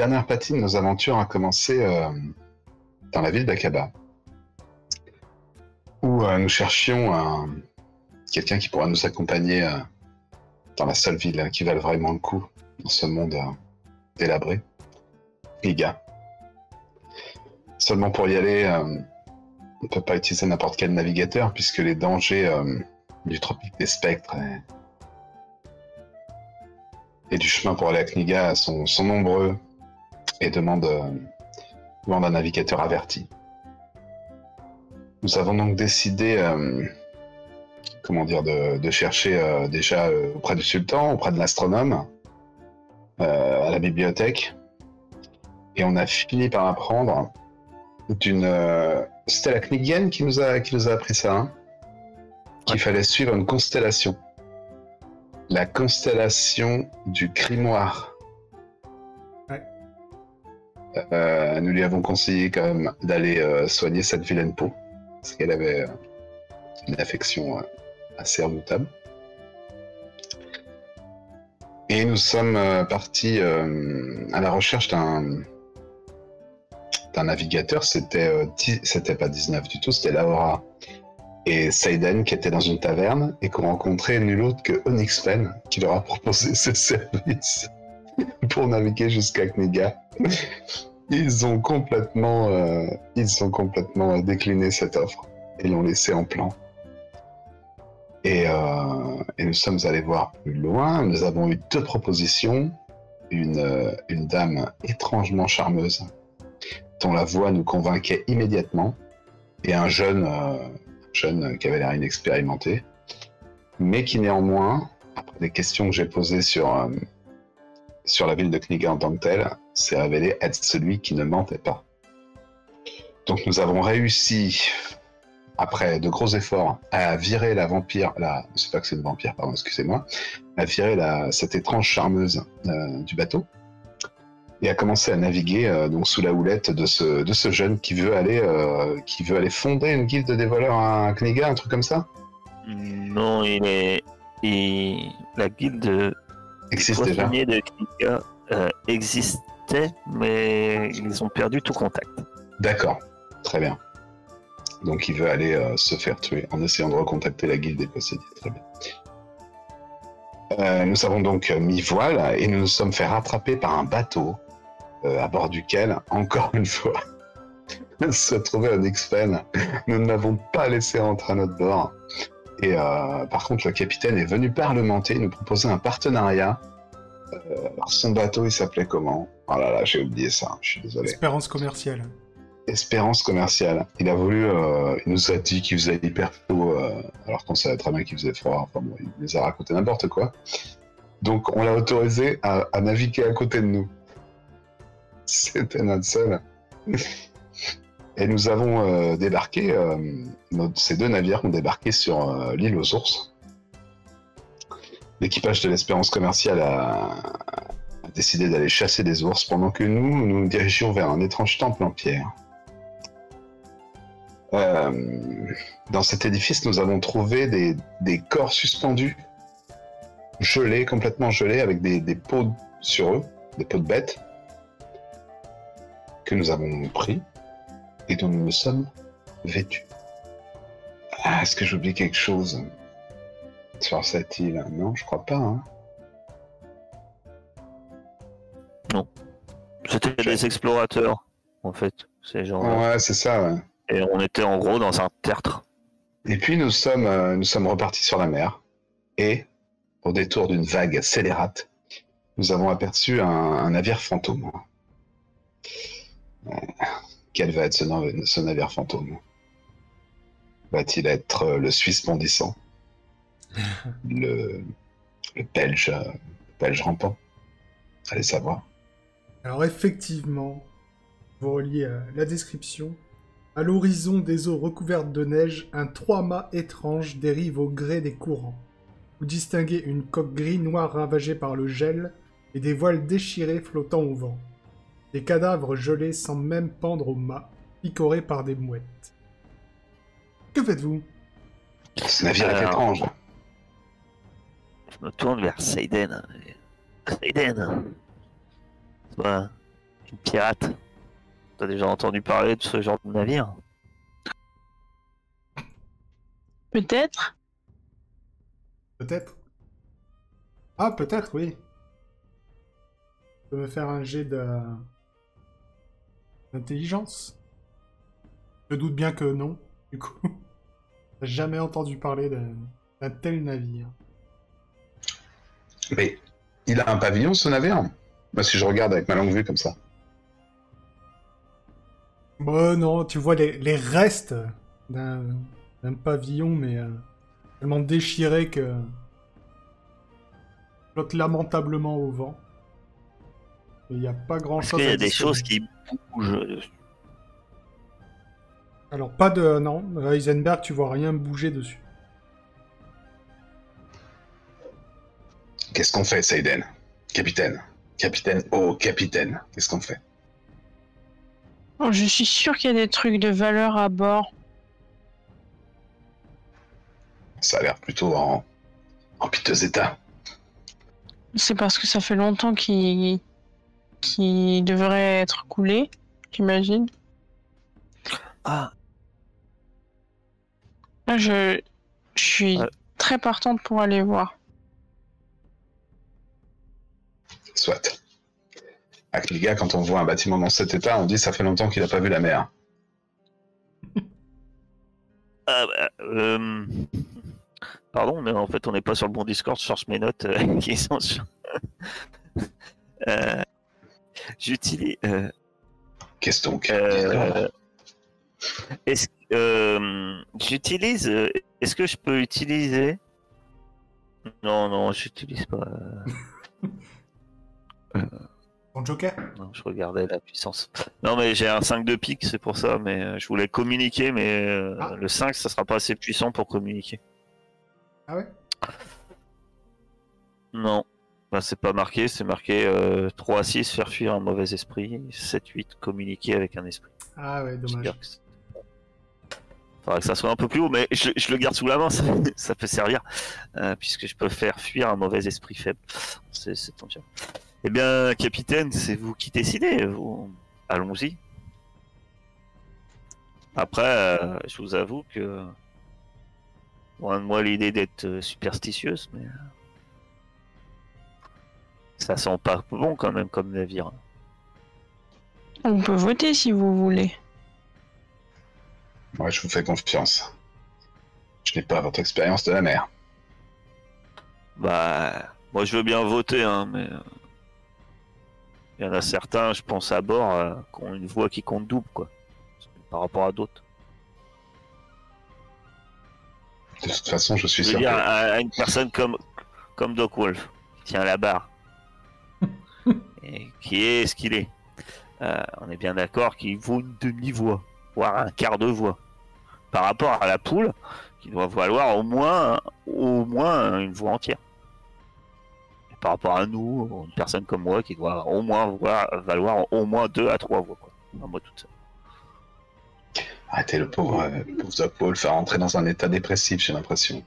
Dernière partie de nos aventures a commencé euh, dans la ville d'Akaba, où euh, nous cherchions un- quelqu'un qui pourra nous accompagner euh, dans la seule ville qui valent vraiment le coup dans ce monde délabré. Liga. Seulement pour y aller, on ne peut pas utiliser n'importe quel navigateur puisque les dangers du tropique des spectres et, du chemin pour aller à Kniga sont nombreux et demandent, euh, demandent un navigateur averti. Nous avons donc décidé, euh, comment dire, de, de chercher euh, déjà euh, auprès du sultan, auprès de l'astronome, à la bibliothèque, et on a fini par apprendre d'une. C'était la Knigienne qui nous a qui nous a appris ça, hein qu'il fallait suivre une constellation, la constellation du Grimoire. Euh, nous lui avons conseillé quand même d'aller euh, soigner cette vilaine peau, parce qu'elle avait euh, une affection assez redoutable. Et nous sommes partis à la recherche d'un navigateur. C'était pas 19 du tout, c'était Laura et Seiden qui étaient dans une taverne et qui ont rencontré nul autre que Onyx Pen qui leur a proposé ses services pour naviguer jusqu'à Kniga. Ils ont complètement, euh, ils ont complètement euh, décliné cette offre et l'ont laissé en plan. Et, euh, et nous sommes allés voir plus loin. Nous avons eu deux propositions. Une, dame étrangement charmeuse, dont la voix nous convainquait immédiatement, et un jeune, euh, qui avait l'air inexpérimenté, mais qui néanmoins, après des questions que j'ai posées sur, sur la ville de Kniga en tant que telle, s'est révélé être celui qui ne mentait pas. Donc nous avons réussi, après de gros efforts, à virer la vampire, la, c'est pas que c'est une vampire, pardon, excusez-moi, à virer la, cette étrange charmeuse euh, du bateau et à commencer à naviguer euh, donc sous la houlette de ce, de ce jeune qui veut aller euh, qui veut aller fonder une guilde des voleurs à Kniga, un truc comme ça? Non, il est. il- La guilde de Existe déjà. de Kniga euh, mais ils ont perdu tout contact. D'accord, très bien. Donc il veut aller euh, se faire tuer en essayant de recontacter la guilde des possédés. Très bien. Euh, nous avons donc euh, mis voile et nous nous sommes fait rattraper par un bateau à bord duquel, encore une fois, se trouvait un X-Pen. Nous ne l'avons pas laissé rentrer à notre bord. Et par contre, le capitaine est venu parlementer, nous proposer un partenariat. Euh, alors, son bateau, il s'appelait comment? Oh là là, j'ai oublié ça, je suis désolé. Espérance commerciale. Espérance commerciale. Il a voulu, euh, il nous a dit qu'il faisait hyper chaud, euh, alors qu'on savait très bien qu'il faisait froid. Enfin bon, il nous a raconté n'importe quoi. Donc on l'a autorisé à, à naviguer à côté de nous. C'était notre seul. Et nous avons euh, débarqué, nos- ces deux navires ont débarqué sur l'île aux ours. L'équipage de l'Espérance commerciale a, décidé d'aller chasser des ours pendant que nous nous dirigions vers un étrange temple en pierre. Euh, dans cet édifice, nous avons trouvé des, des corps suspendus, gelés, complètement gelés, avec des, des peaux sur eux, des peaux de bêtes, que nous avons pris et dont nous nous sommes vêtus. Ah, est-ce que j'oublie quelque chose? Sur cette île Non, je crois pas. Hein. C'était des explorateurs, en fait, ces gens Ouais, c'est ça. Ouais. Et on était en gros dans un tertre. Et puis nous sommes, euh, nous sommes repartis sur la mer. Et, au détour d'une vague scélérate, nous avons aperçu un, un navire fantôme. Euh, quel va être ce, nav- ce navire fantôme? Va-t-il être euh, le Suisse bondissant? Le, le Belge, euh, le Belge rampant Allez savoir. Alors effectivement, vous reliez euh, la description. À l'horizon des eaux recouvertes de neige, un trois-mâts étrange dérive au gré des courants. Vous distinguez une coque gris-noir ravagée par le gel et des voiles déchirées flottant au vent. Des cadavres gelés semblent même pendre au mât, picorés par des mouettes. Que faites-vous? Ce navire est étrange. Je me tourne vers Seiden. Eden. Toi, une pirate. T'as déjà entendu parler de ce genre de navire Peut-être. Peut-être. Ah, peut-être, oui. Tu peux me faire un jet de... d'intelligence. Je doute bien que non, du coup. J'ai jamais entendu parler d'un tel navire. Mais il a un pavillon, ce navire Moi, si je regarde avec ma longue vue comme ça. Bon, non, tu vois les, les restes d'un pavillon, mais euh, tellement déchiré que... flotte lamentablement au vent. Et Il n'y a pas Parce grand-chose qu'il y à a des choses qui bougent dessus. Alors, pas de... Non, euh, Heisenberg, tu vois rien bouger dessus. Qu'est-ce qu'on fait, Seiden Capitaine. Capitaine. Oh, capitaine. Qu'est-ce qu'on fait? Oh, je suis sûr qu'il y a des trucs de valeur à bord. Ça a l'air plutôt en, en piteux état. C'est parce que ça fait longtemps qu'il devrait être coulé, j'imagine. Ah, Là, je, je suis très partante pour aller voir. Soit. Avec les gars, quand on voit un bâtiment dans cet état, on dit ça fait longtemps qu'il a pas vu la mer. ah, bah, euh, Pardon, mais en fait, on n'est pas sur le bon Discord. Je cherche mes notes euh, qui sont sur. Euh, J'utilise. euh, Qu'est-ce donc Euh, Est-ce euh, j'utilise Est-ce que je peux utiliser? Non, non, j'utilise pas. euh, Ton Joker non, je regardais la puissance. Non, mais j'ai un 5 de pique, c'est pour ça. Mais euh, je voulais communiquer, mais euh, Ah. le 5, ça sera pas assez puissant pour communiquer. Ah ouais? Non, bah, c'est pas marqué. C'est marqué euh, 3 à 6, faire fuir un mauvais esprit. 7, 8, communiquer avec un esprit. Ah ouais, dommage. Faudrait que ça soit un peu plus haut, mais je, je le garde sous la main, ça, ça peut servir, euh, puisque je peux faire fuir un mauvais esprit faible. C'est ton job. Eh bien, capitaine, c'est vous qui décidez. vous- Allons-y. Après, euh, je vous avoue que loin de moi l'idée d'être euh, superstitieuse, mais euh, ça sent pas bon quand même comme navire. On peut voter si vous voulez. Ouais, je vous fais confiance. Je n'ai pas votre expérience de la mer. Bah, moi je veux bien voter, hein, mais euh, il y en a certains, je pense à bord, euh, qui ont une voix qui compte double, quoi, par rapport à d'autres. De toute façon, je suis Je veux sûr dire, que... à, à une personne comme comme Doc Wolf, qui tient la barre et qui est ce qu'il est. Euh, on est bien d'accord qu'il vaut une demi-voix, voire un quart de voix, par rapport à la poule, qui doit valoir au moins au moins une voix entière. Par rapport à nous, une personne comme moi qui doit au moins voir- valoir au moins deux à trois voix, quoi. Moi toute seule. Arrêtez le pauvre, euh, le pauvre Doc Paul, faire rentrer dans un état dépressif, j'ai l'impression.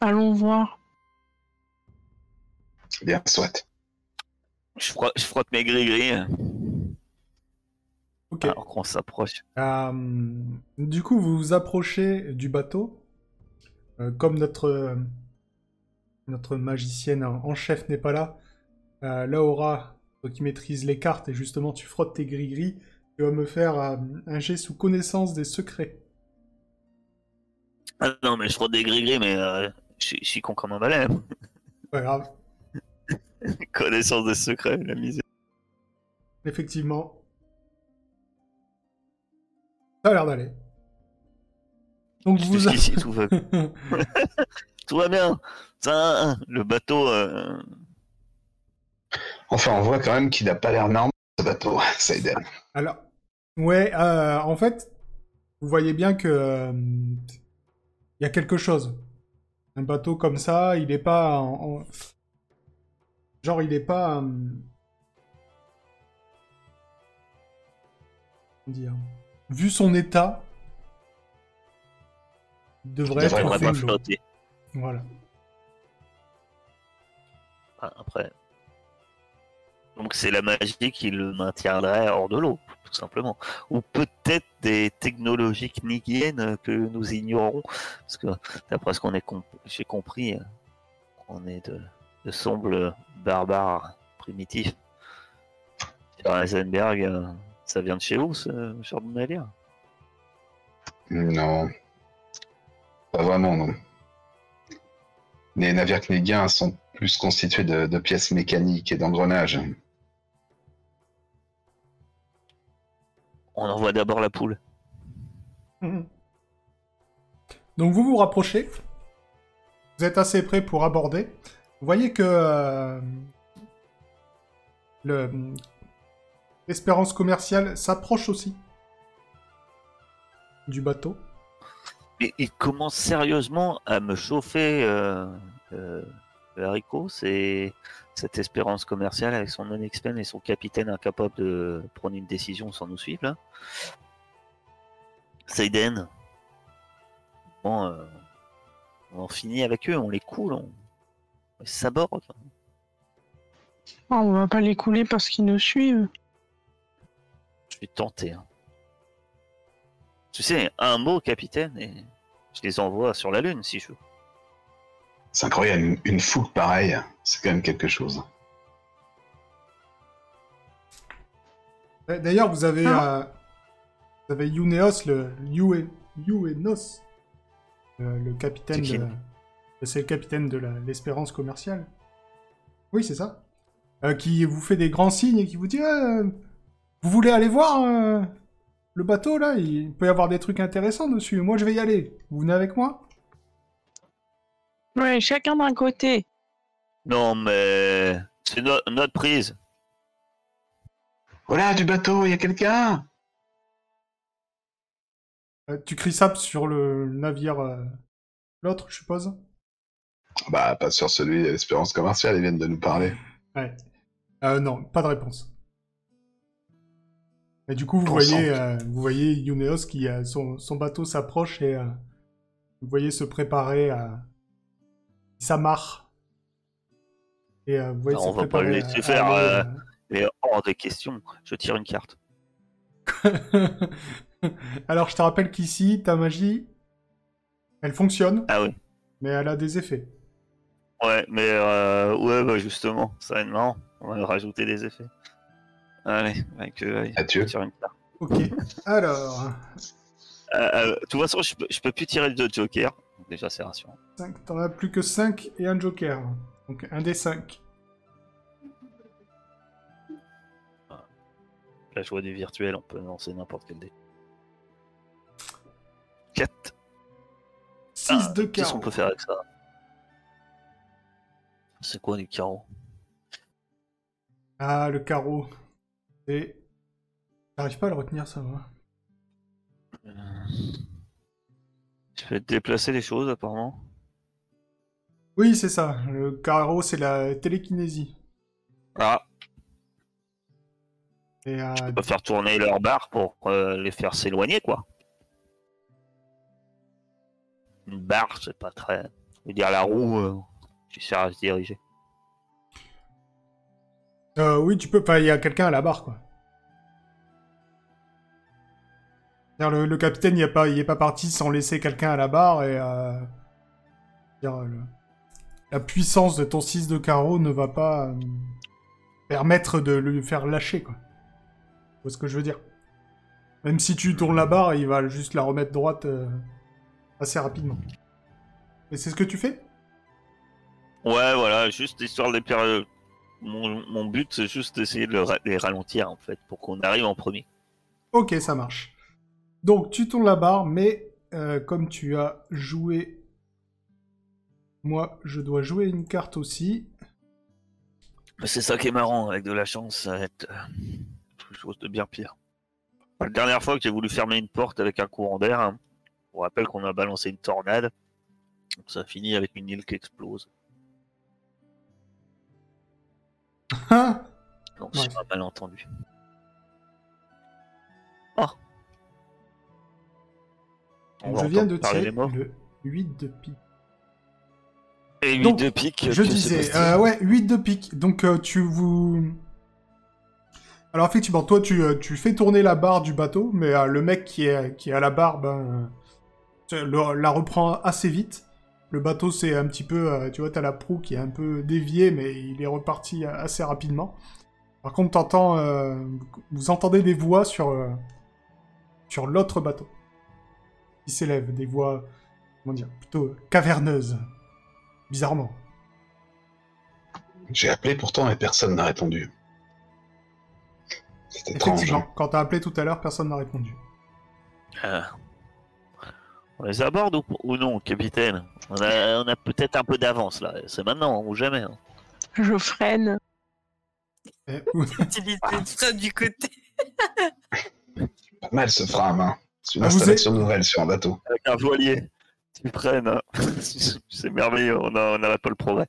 Allons voir. Bien, soit. Je frotte, je frotte mes gris-gris hein, alors qu'on s'approche. Euh, du coup, vous vous approchez du bateau. Euh, comme notre, euh, notre magicienne en chef n'est pas là, euh, Laura, toi qui maîtrise les cartes, et justement tu frottes tes gris-gris, tu vas me faire euh, un jet sous connaissance des secrets. Ah non, mais je frotte des gris-gris, mais je suis- con comme un balai. moi. Pas grave. Connaissance des secrets, la misère. Effectivement. Ça a l'air d'aller. Donc vous... Tout va, tout va bien. Ça, le bateau, euh, Enfin, on voit quand même qu'il n'a pas l'air normal, ce bateau, Seiden. Alors, ouais, euh, en fait, vous voyez bien que euh, il y a quelque chose. Un bateau comme ça, il est pas en, en- genre il est pas euh, comment dire vu son état devrait Il devrait être flotter. Voilà. Ah, Après. Donc c'est la magie qui le maintiendrait hors de l'eau, tout simplement. Ou peut-être des technologies knigiennes que nous ignorons. Parce que d'après ce qu'on est comp- j'ai compris, on est de, de sombres barbares primitifs. Sur Heisenberg, euh, ça vient de chez vous, ce genre de navire Non. Pas vraiment, non. Les navires knégiens sont plus constitués de, de pièces mécaniques et d'engrenages. On envoie d'abord la poule. Mhm. Donc vous vous rapprochez. Vous êtes assez prêt pour aborder. Vous voyez que euh, le l'espérance commerciale s'approche aussi du bateau. Il commence sérieusement à me chauffer euh, euh, le haricot. C'est cette espérance commerciale avec son non-expen et son capitaine incapable de prendre une décision sans nous suivre. Là. Seiden. Bon, euh, on en finit avec eux, on les coule, on, on les saborde. Ah, on va pas les couler parce qu'ils nous suivent. Je vais tenter. hein. Tu sais, un mot, capitaine, et je les envoie sur la Lune si je veux. C'est incroyable, une, une foule pareille, c'est quand même quelque chose. Euh, D'ailleurs, vous avez, Ah. euh, vous avez Youneos, le Yue- Youenos, le, le capitaine. C'est qui, de- lui C'est le capitaine de la- l'espérance commerciale. Oui, c'est ça. Euh, qui vous fait des grands signes et qui vous dit euh, Vous voulez aller voir euh, le bateau là Il peut y avoir des trucs intéressants dessus. Moi, je vais y aller. Vous venez avec moi? Ouais, chacun d'un côté. Non, mais c'est no- notre prise. Voilà, du bateau, il y a quelqu'un? Euh, Tu cries ça sur le navire. euh, L'autre, je suppose? Bah, pas sur celui de l'espérance commerciale, ils viennent de nous parler. Ouais. Euh, non, pas de réponse. Et du coup, vous voyez, euh, vous voyez Youneos qui euh, son, son bateau s'approche et euh, vous voyez se préparer à il s'amarre. Et euh, vous voyez Non, se on va pas le à- laisser à faire, aller, Et hors des questions, je tire une carte. Alors, je te rappelle qu'ici, ta magie, elle fonctionne, Ah oui. mais elle a des effets. Ouais, mais ouais, bah justement, ça va être marrant. On va rajouter des effets. Allez, avec, euh, allez, Adieu. tire une carte. Ok. Alors, Euh, euh, de toute façon, je peux, je peux plus tirer de joker. Déjà, c'est rassurant. cinq- t'en as plus que 5 et un joker. Donc, un des 5. La joie du virtuel, on peut lancer n'importe quel dé. 4. 6 de Qu'est-ce qu'on carreau. peut faire avec ça? C'est quoi les carreaux Ah, le carreau. Et... J'arrive pas à le retenir, ça va. Euh, Je vais déplacer les choses, apparemment. Oui, c'est ça. Le carreau, c'est la télékinésie. Ah, Et euh, on peut faire tourner leur barre pour euh, les faire s'éloigner, quoi. Une barre, c'est pas très. Je veux dire, la roue euh, qui sert à se diriger. Euh, oui, tu peux. Enfin, il y a quelqu'un à la barre, quoi. Le, capitaine, il est pas, parti sans laisser quelqu'un à la barre et. Euh... le- La puissance de ton 6 de carreau ne va pas euh, permettre de le faire lâcher, quoi. Tu ce que je veux dire? Même si tu tournes la barre, il va juste la remettre droite euh, assez rapidement. Et c'est ce que tu fais? Ouais, voilà, juste histoire de les Mon, mon but, c'est juste d'essayer de le les ralentir, en fait, pour qu'on arrive en premier. Ok, ça marche. Donc, tu tournes la barre, mais euh, comme tu as joué... Moi, je dois jouer une carte aussi. C'est ça qui est marrant, avec de la chance, ça va être euh, quelque chose de bien pire. La dernière fois que j'ai voulu fermer une porte avec un courant d'air, hein, on rappelle qu'on a balancé une tornade, donc ça a fini avec une île qui explose. Ah Donc Ouais. c'est un malentendu. Oh On Je viens de tirer le 8 de pique. Et 8 Donc, de pique. Je disais, euh, ouais, 8 de pique. Donc euh, tu vous... Alors effectivement, toi tu, euh, tu fais tourner la barre du bateau, mais euh, le mec qui est, qui est à la barre ben, euh, la reprend assez vite. Le bateau c'est un petit peu, euh, tu vois, t'as la proue qui est un peu déviée, mais il est reparti assez rapidement. Par contre, t'entends, euh, vous entendez des voix sur, euh, sur l'autre bateau. Qui s'élèvent, des voix, comment dire, plutôt caverneuses. Bizarrement. J'ai appelé pourtant et personne n'a répondu. C'est étrange. Effectivement, hein. quand t'as appelé tout à l'heure, personne n'a répondu. Euh, On les aborde ou, ou non, capitaine? On a, on a peut-être un peu d'avance là. C'est maintenant ou jamais. hein. Je freine. Eh, Utilise le frein du côté. Pas mal ce frein à main. C'est une Ah, vous installation nouvelle sur un bateau. Avec un voilier. Tu prennes. hein. C'est merveilleux. On a- on pas le progrès.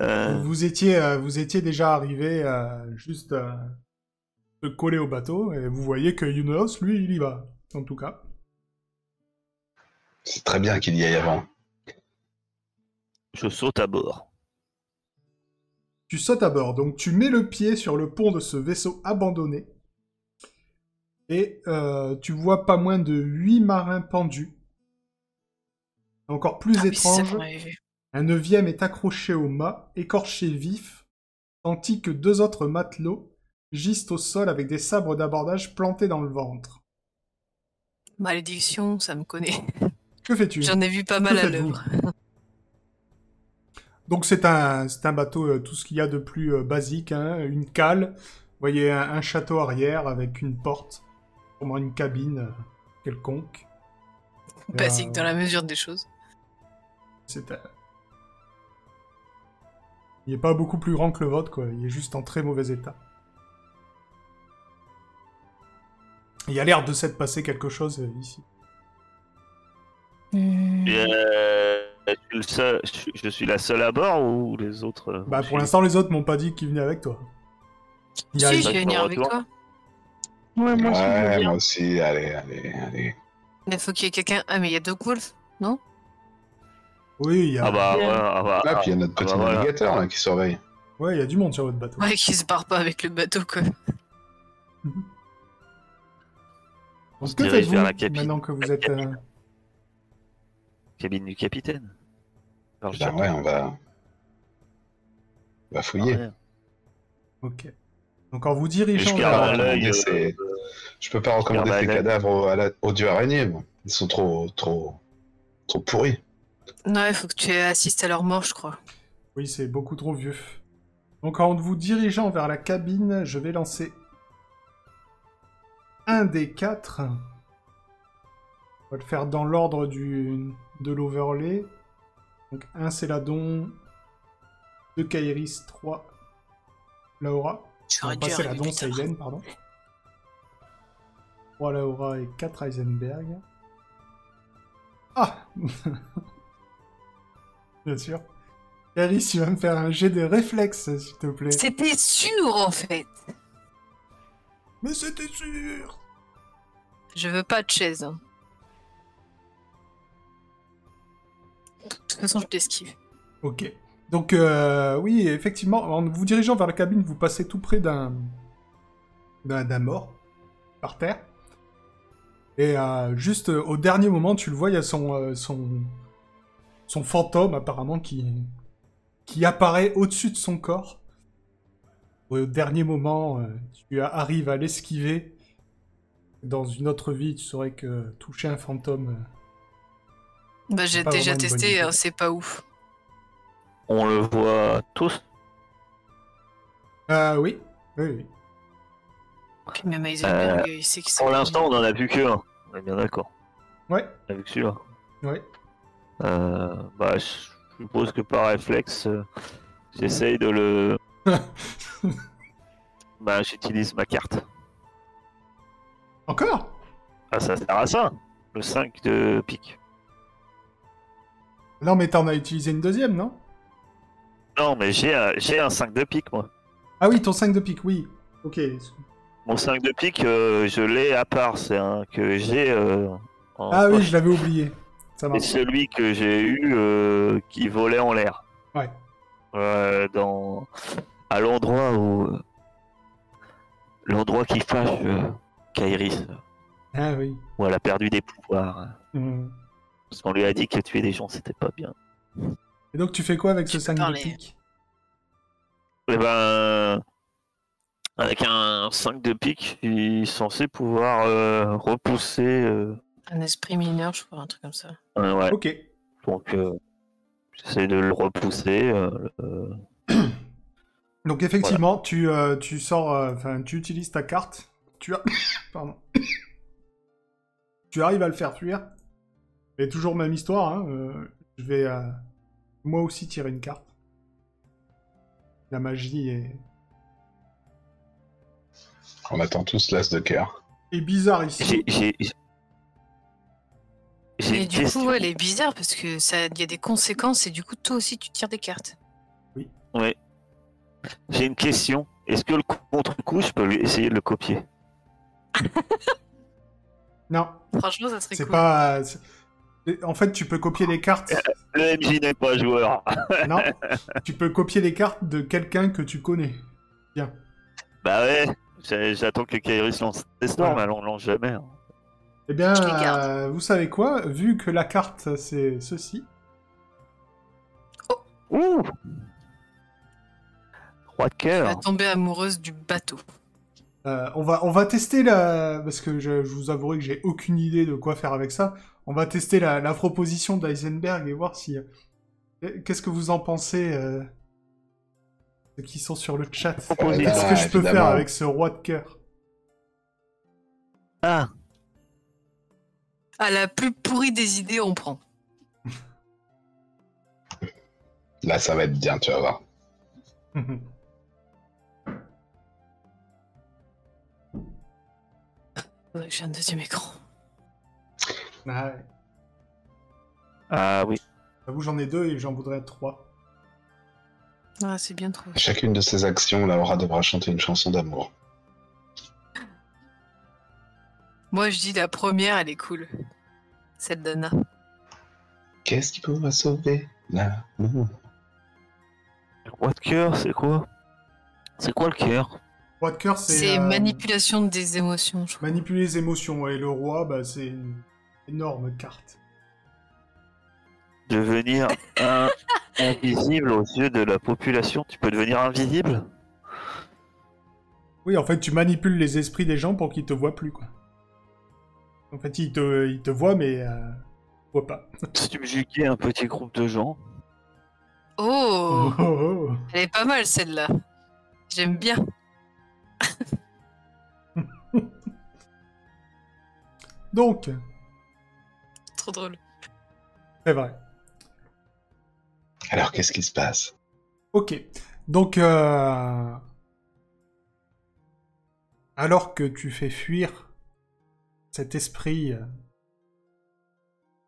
Euh, vous, étiez, euh, vous étiez déjà arrivé euh, juste euh, de coller au bateau, et vous voyez que Yunos, lui, il y va, en tout cas. C'est très bien qu'il y aille avant. je saute à bord. Tu sautes à bord, donc tu mets le pied sur le pont de ce vaisseau abandonné, et euh, tu vois pas moins de 8 marins pendus. Encore plus Ah étrange. Un neuvième est accroché au mât, écorché vif, tandis que deux autres matelots gisent au sol avec des sabres d'abordage plantés dans le ventre. Malédiction, ça me connaît. Que fais-tu J'en ai vu pas mal à l'œuvre. Donc c'est un, un bateau, euh, tout ce qu'il y a de plus euh, basique, hein, une cale, vous voyez un, un château arrière avec une porte, sûrement une cabine euh, quelconque. Basique dans la mesure des choses. C'est un- Il n'est pas beaucoup plus grand que le vôtre, quoi. Il est juste en très mauvais état. Il y a l'air de s'être passé quelque chose ici. Hmm. Et, euh, je, suis le seul- je suis- je suis la seule à bord ou les autres euh, Bah, pour l'instant, les autres m'ont pas dit qu'ils venaient avec toi. Il y a- Si, je va vais venir avec toi. Ouais, moi Ouais, moi aussi. Allez, allez, allez. Il faut qu'il y ait quelqu'un. Ah, mais il y a Doc Wolf Oui, il y a... Ah bah, ouais, ah bah, Ah, puis il y a notre ah bah petit voilà. navigateur là, qui surveille. Ouais, il y a du monde sur votre bateau. Ouais, qui se barre pas avec le bateau, quoi. On se Donc, que dirige faites-vous vers la cabine. maintenant que vous êtes... euh, cabine du capitaine. Le Ben château. ouais, on va. On va fouiller. Ah ouais. Ok. Donc en vous dirigeant je vers... œil. recommander euh, ces- Je peux pas recommander l'œil. cadavres au, à la- au dieu araignée. moi. Ils sont trop, trop, trop pourris. Non, il faut que tu assistes à leur mort, je crois. Oui, c'est beaucoup trop vieux. Donc en vous dirigeant vers la cabine, je vais lancer un des quatre. On va le faire dans l'ordre du de l'overlay. Donc un Céladon, deux Kairis, trois Laura. J'aurais dû Céladon. Yen, pardon. Trois Laura et quatre Heisenberg. Ah Bien sûr. Kairis, tu vas me faire un jet de réflexe, s'il te plaît. C'était sûr, en fait. Mais c'était sûr Je veux pas de chaise. hein. De toute façon, je t'esquive. Ok. Donc, euh, oui, effectivement, en vous dirigeant vers la cabine, vous passez tout près d'un d'un mort, par terre. Et euh, juste euh, au dernier moment, tu le vois, il y a son, son, son fantôme, apparemment, qui, qui apparaît au-dessus de son corps. Au dernier moment, tu arrives à l'esquiver. Dans une autre vie, tu saurais que toucher un fantôme... euh, Bah, j'ai déjà testé, hein, c'est pas ouf. On le voit tous. Euh, oui. Oui, oui. Puis même Heisenberg, il sait que c'est. Pour l'instant, on en a vu que un. On est bien d'accord. Ouais, On a vu que celui-là. ouais. Euh, bah, je suppose que par réflexe, euh, j'essaye de le. bah, j'utilise ma carte. Encore? Ah, ça sert à ça. Le 5 de pique. Non, mais t'en as utilisé une deuxième, non? Non, mais j'ai un, j'ai un 5 de pique, moi. Ah oui, ton 5 de pique, oui. Ok. Mon 5 de pique, euh, je l'ai à part. C'est un que j'ai. euh, en Ah oui, je l'avais oublié. C'est celui que j'ai eu euh, qui volait en l'air. Ouais. Euh, dans à l'endroit où l'endroit qui fâche euh, Kairis, Ah oui. où elle a perdu des pouvoirs. Hmm. Parce qu'on lui a dit que tuer des gens c'était pas bien. Et donc tu fais quoi avec ce Tu peux 5 de pique Et ben avec un 5 de pique, je suis censé pouvoir euh, repousser. euh, Un esprit mineur, je crois, un truc comme ça. euh, ouais. Ok. Donc euh, j'essaie de le repousser. euh, euh, Donc effectivement, tu, euh, tu sors, euh, enfin tu utilises ta carte. Tu as... Pardon. tu arrives à le faire fuir. Et toujours même histoire. Hein, euh, je vais euh, moi aussi tirer une carte. La magie est, On attend tous l'as de cœur. est bizarre ici. j'ai j'ai Et du question. coup, elle est bizarre parce que ça, il y a des conséquences et du coup, toi aussi, tu tires des cartes. Ouais. J'ai une question. Est-ce que le contre-coup, je peux lui essayer de le copier? Non, Franchement, ça serait c'est cool. pas. En fait, tu peux copier les cartes. Le MJ n'est pas joueur. non, tu peux copier les cartes de quelqu'un que tu connais. Bah ouais. j'ai- J'attends que Kairis lance des storms, Voilà. mais en lance jamais. hein. Eh bien, euh, vous savez quoi? Vu que la carte c'est ceci, Ouh Roi de Tu vas cœur. tomber amoureuse du bateau. Euh, on, va, on va tester la... Parce que je, je vous avouerai que j'ai aucune idée de quoi faire avec ça. On va tester la, la proposition d'Eisenberg et voir si... euh, Qu'est-ce que vous en pensez euh, Ceux qui sont sur le chat. Proposition. Qu'est-ce que je peux faire avec ce roi de cœur? Ah, À la plus pourrie des idées, on prend. Là, ça va être bien, tu vas voir. J'ai un deuxième écran. Ah ouais. ah oui. J'avoue, j'en ai deux et j'en voudrais trois. Ah, c'est bien trop. À chacune de ces actions, Laura devra chanter une chanson d'amour. Moi, je dis la première, elle est cool. Celle d'Anna. Qu'est-ce qui pourra sauver l'amour? Roi de cœur, c'est quoi? C'est quoi le cœur? Roi de cœur, c'est... C'est euh, manipulation des émotions, je crois. Manipuler les émotions. Et le roi, bah, c'est une énorme carte. Devenir un- invisible aux yeux de la population. Tu peux devenir invisible? Oui, en fait, tu manipules les esprits des gens pour qu'ils te voient plus, quoi. En fait, ils te, ils te voient, mais euh, voient pas. Subjuguer un petit groupe de gens Oh Oh, oh, oh. Elle est pas mal, celle-là. J'aime bien. Donc, Trop drôle. c'est vrai. Alors, qu'est-ce qui se passe? Ok. Donc, euh, alors que tu fais fuir cet esprit, euh,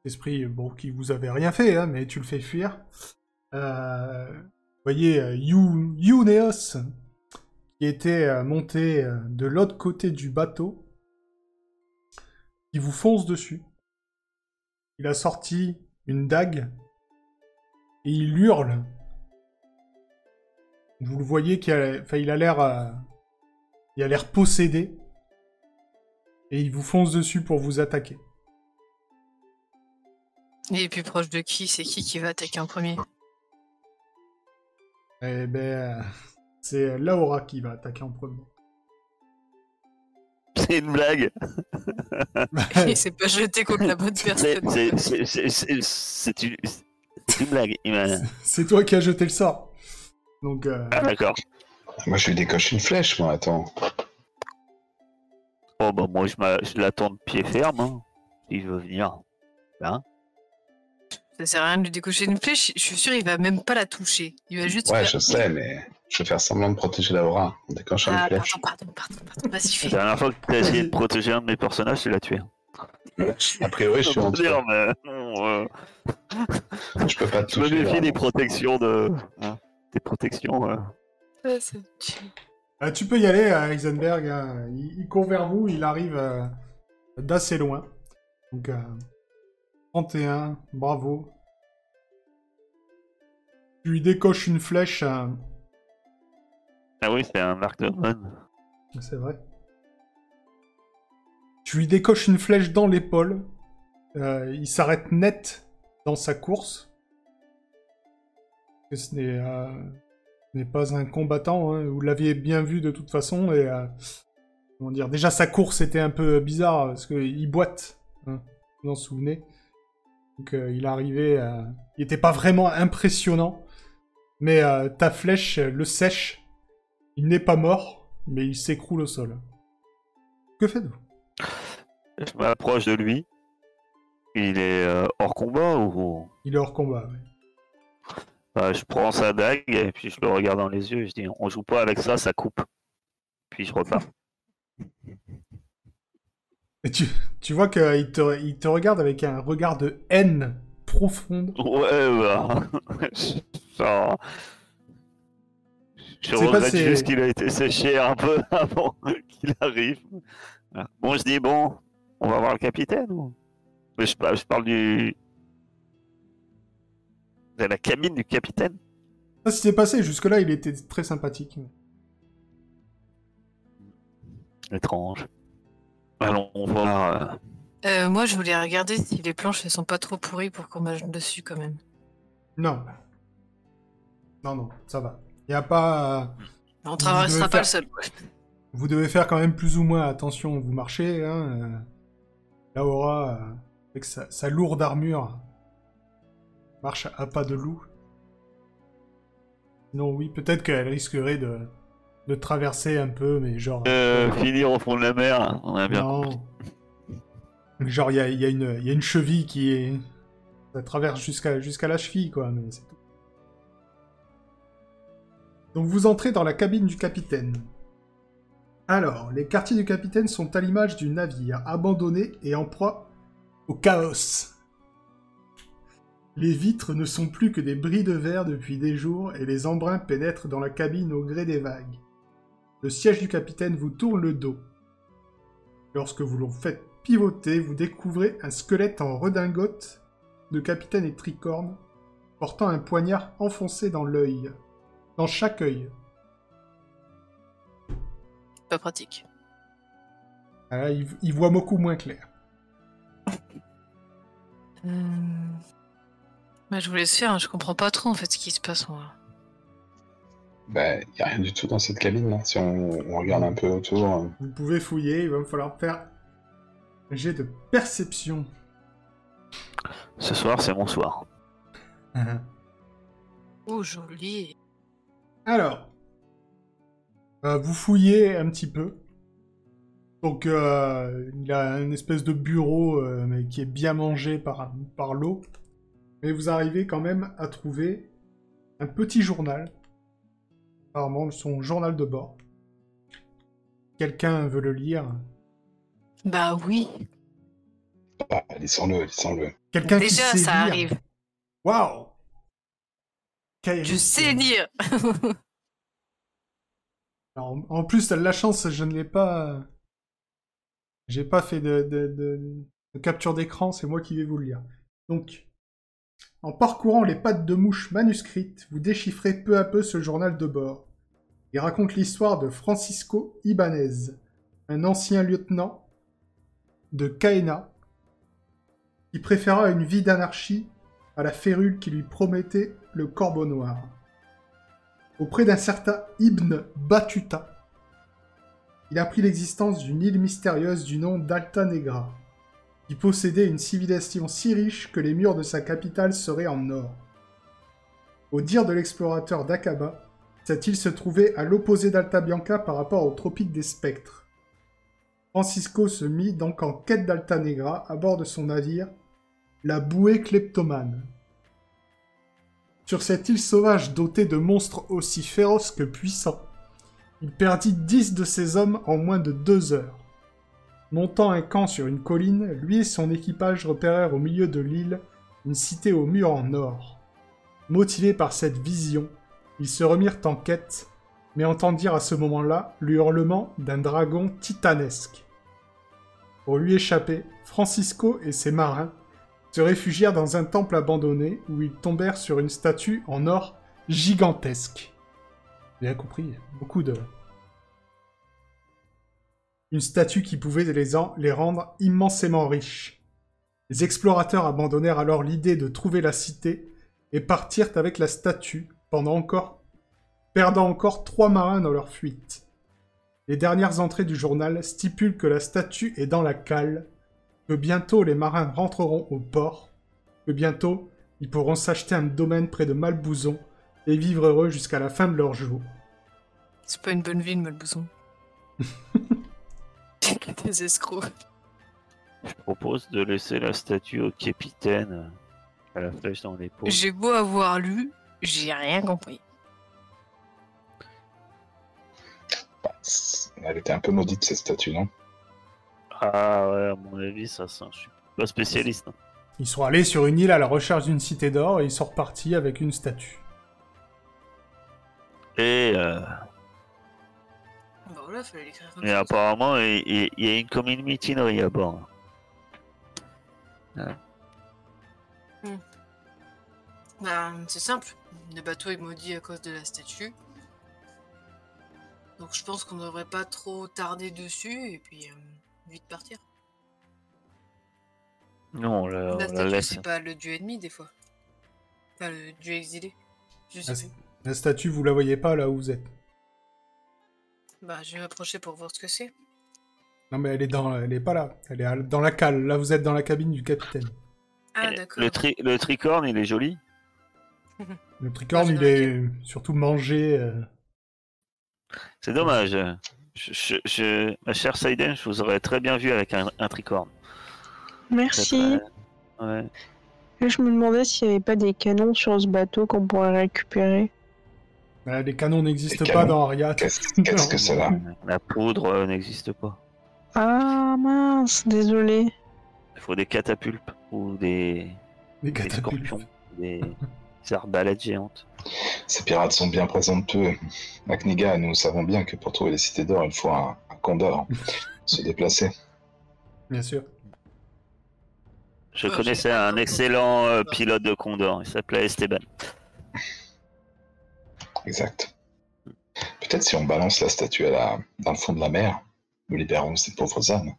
esprit, bon, qui vous avait rien fait, hein, mais tu le fais fuir. euh, vous voyez euh, You- Youneos, qui était euh, monté euh, de l'autre côté du bateau, qui vous fonce dessus. Il a sorti une dague et il hurle. Vous le voyez qu'il a, enfin, il a l'air, euh, il a l'air possédé et il vous fonce dessus pour vous attaquer. Il est plus proche de qui? C'est qui qui va attaquer en premier? Eh ben, euh, c'est Laura qui va attaquer en premier. C'est une blague. Il s'est pas jeté contre la bonne personne. c'est- une, une blague. Il m'a- c'est toi qui as jeté le sort. Donc, euh, Ah d'accord. Moi, je lui décoche une flèche, moi, attends. Oh bah moi je, l'attends de pied ferme. Hein, S'il veut venir. Ça sert à rien de lui décocher une flèche. Je suis sûr, il va même pas la toucher. Il va juste. Ouais, faire- je sais, mais je vais faire semblant de protéger Laura en décochant une Ah, flèche. pardon, pardon, pardon, pardon. Vas-y, La dernière fois que t'as essayé de protéger un de mes personnages, tu l'as tué. A priori, je suis en dire, mais non, euh, Je peux pas te je me toucher. méfie là. des protections de. hein, des protections. euh. Ça me tue. euh, tu peux y aller, euh, Heisenberg. hein. Il, il court vers vous, il arrive euh, d'assez loin. Donc, euh, 31, bravo. Tu lui décoches une flèche, euh, Ah oui, c'est un run. c'est vrai. Tu lui décoches une flèche dans l'épaule. Euh, il s'arrête net dans sa course. Que ce n'est euh, ce n'est pas un combattant. hein. Vous l'aviez bien vu de toute façon. Et euh, comment dire Déjà sa course était un peu bizarre parce qu'il boite. hein, vous en souvenez Donc il arrivait. Il n'était pas vraiment impressionnant. Mais ta flèche le sèche. Il n'est pas mort, mais il s'écroule au sol. Que faites-vous? Je m'approche de lui. Il est euh, hors combat ou? Il est hors combat. ouais. Bah, je prends sa dague et puis je le regarde dans les yeux et je dis on joue pas avec ça, ça coupe. Puis je repars. Et tu, tu vois qu'il te, il te regarde avec un regard de haine profonde. Ouais, bah. Genre. Je regrette juste qu'il a été séché un peu avant qu'il arrive. Voilà. Bon, je dis bon, on va voir le capitaine ou? Mais je, parle- je parle du. de la cabine du capitaine. Ça s'est passé, jusque-là, il était très sympathique. Étrange. Allons voir. euh, Euh, moi, je voulais regarder si les planches elles sont pas trop pourries pour qu'on marche dessus quand même. Non. Non, non, ça va. Il n'y a pas... On traversera devez pas le faire- sol. quoi. Vous devez faire quand même plus ou moins attention où vous marchez. Hein. euh, Laura, euh, avec sa, sa lourde armure, marche à pas de loup. Non, oui, peut-être qu'elle risquerait de, de traverser un peu, mais genre... euh, finir au fond de la mer, on a bien. Non. Genre, il y a, il y a une- il y a une cheville qui est... Ça traverse jusqu'à jusqu'à la cheville, quoi, mais c'est tout. Donc vous entrez dans la cabine du capitaine. Alors, les quartiers du capitaine sont à l'image du navire, abandonné et en proie au chaos. Les vitres ne sont plus que des bris de verre depuis des jours et les embruns pénètrent dans la cabine au gré des vagues. Le siège du capitaine vous tourne le dos. Lorsque vous le faites pivoter, vous découvrez un squelette en redingote de capitaine et tricorne, portant un poignard enfoncé dans l'œil. Dans chaque œil. Pas pratique. Ah là, il, il voit beaucoup moins clair. Euh... Bah, je vous laisse faire, hein, je comprends pas trop en fait ce qui se passe. Moi. Bah, y a rien du tout dans cette cabine, là. Si on, on regarde un peu autour. euh. Vous pouvez fouiller, il va me falloir faire un jet de perception. Ce soir, c'est mon soir. Oh, joli. Alors, euh, vous fouillez un petit peu. Donc, euh, il a une espèce de bureau euh, mais qui est bien mangé par, par l'eau. Mais vous arrivez quand même à trouver un petit journal. Apparemment, son journal de bord. Quelqu'un veut le lire. Bah oui. Ah, laissons-le, laissons-le. Quelqu'un qui Déjà, sait ça lire. arrive. Waouh Je sais en- en plus, t'as de la chance, je ne l'ai pas. J'ai pas fait de, de- de- de capture d'écran, c'est moi qui vais vous le lire. Donc, en parcourant les pattes de mouche manuscrites, vous déchiffrez peu à peu ce journal de bord. Il raconte l'histoire de Francisco Ibanez, un ancien lieutenant de Caena, qui préféra une vie d'anarchie à la férule qui lui promettait le corbeau noir auprès d'un certain Ibn Battuta. Il apprit l'existence d'une île mystérieuse du nom d'Alta Negra, qui possédait une civilisation si riche que les murs de sa capitale seraient en or. Au dire de l'explorateur d'Akaba, cette île se trouvait à l'opposé d'Alta Bianca par rapport au tropique des spectres. Francisco se mit donc en quête d'Alta Negra à bord de son navire, la bouée kleptomane. Sur cette île sauvage dotée de monstres aussi féroces que puissants, il perdit dix de ses hommes en moins de deux heures. Montant un camp sur une colline, lui et son équipage repérèrent au milieu de l'île une cité aux murs en or. Motivés par cette vision, ils se remirent en quête, mais entendirent à ce moment-là le hurlement d'un dragon titanesque. Pour lui échapper, Francisco et ses marins se réfugièrent dans un temple abandonné où ils tombèrent sur une statue en or gigantesque. Bien compris, beaucoup de... Une statue qui pouvait les, en- les rendre immensément riches. Les explorateurs abandonnèrent alors l'idée de trouver la cité et partirent avec la statue, pendant encore... perdant encore trois marins dans leur fuite. Les dernières entrées du journal stipulent que la statue est dans la cale, que bientôt les marins rentreront au port, que bientôt ils pourront s'acheter un domaine près de Malbouzon et vivre heureux jusqu'à la fin de leur jour. C'est pas une bonne ville, Malbouzon. Des escrocs. Je propose de laisser la statue au capitaine à la flèche dans l'épaule. J'ai beau avoir lu, j'ai rien compris. Elle était un peu maudite cette statue, non? Ah ouais, à mon avis, ça sent. Je suis pas spécialiste. hein. Ils sont allés sur une île à la recherche d'une cité d'or et ils sont repartis avec une statue. Et, euh, Bah voilà, fallait l'écrire comme et ça. apparemment, il, il- il y a une commune mutinerie à bord. Bah, c'est simple. Le bateau est maudit à cause de la statue. Donc je pense qu'on devrait pas trop tarder dessus et puis euh, vite partir. Non, on la, la on la statue, laisse. c'est pas le dieu ennemi des fois. Enfin, le dieu exilé. Je sais plus. c'est- La statue, vous la voyez pas là où vous êtes. Bah, je vais m'approcher pour voir ce que c'est. Non mais elle est dans, elle est pas là. Elle est dans la cale. Là, vous êtes dans la cabine du capitaine. Ah, d'accord. Le, tri- le tricorne, il est joli. Le tricorne, Ah, il est surtout mangé. euh, C'est dommage. Je, je- je- ma chère Saiden, je vous aurais très bien vu avec un, un tricorne. Merci. Très, ouais. Et Je me demandais s'il n'y avait pas des canons sur ce bateau qu'on pourrait récupérer. euh, les canons n'existent pas canons dans Ariat. Qu'est-ce que c'est là La poudre euh, n'existe pas. Ah mince, désolé. Il faut des catapultes ou des, des catapultes. scorpions, des, des arbalètes géantes. Ces pirates sont bien présomptueux. Macniga, nous savons bien que pour trouver les cités d'or, il faut un, un condor. Se déplacer. Bien sûr. Je Ouais, connaissais un excellent euh, pilote de Condor, il s'appelait Esteban. Exact. Peut-être si on balance la statue à la... dans le fond de la mer, nous libérons ces pauvres âmes.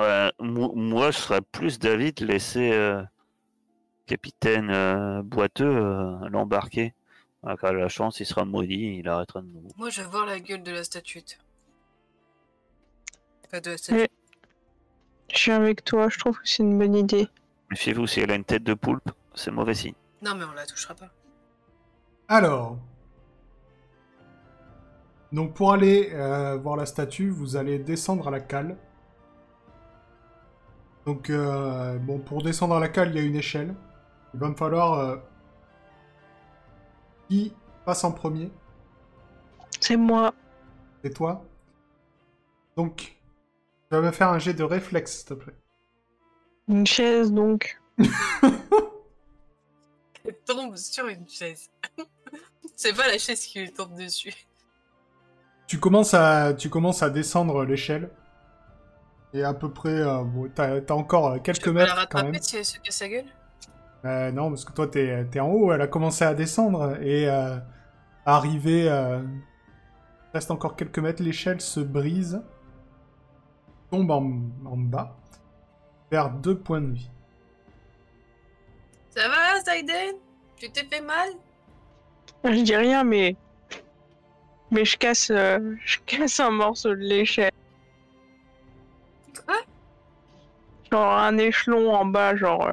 Euh, mo- moi, je serais plus d'avis de laisser euh, capitaine euh, boiteux euh, l'embarquer. Ah, Quand la chance, il sera maudit, il arrêtera de nous. Moi, je vais voir la gueule de la statuette. Pas de la. Je suis avec toi, je trouve que c'est une bonne idée. Méfiez-vous, si elle a une tête de poulpe, c'est mauvais signe. Non, mais on la touchera pas. Alors. Donc pour aller euh, voir la statue, vous allez descendre à la cale. Donc euh, bon, pour descendre à la cale, il y a une échelle. Il va me falloir euh, qui passe en premier? C'est moi. C'est toi. Donc, tu vas me faire un jet de réflexe, s'il te plaît. Une chaise donc. Elle tombe sur une chaise. c'est pas la chaise qui lui tombe dessus. Tu commences à, tu commences à descendre l'échelle. Et à peu près, euh, bon, t'as t'as encore euh, quelques peux la mètres quand même. rattraper si elle se casse sa gueule? Euh, non, parce que toi, t'es es en haut, elle a commencé à descendre, et euh, arrivé... Euh, reste encore quelques mètres, l'échelle se brise, tombe en, en bas, vers deux points de vie. Ça va, Saiden Tu t'es fait mal? Je dis rien, mais. Mais je casse, euh, je casse un morceau de l'échelle. Quoi? Genre un échelon en bas, genre.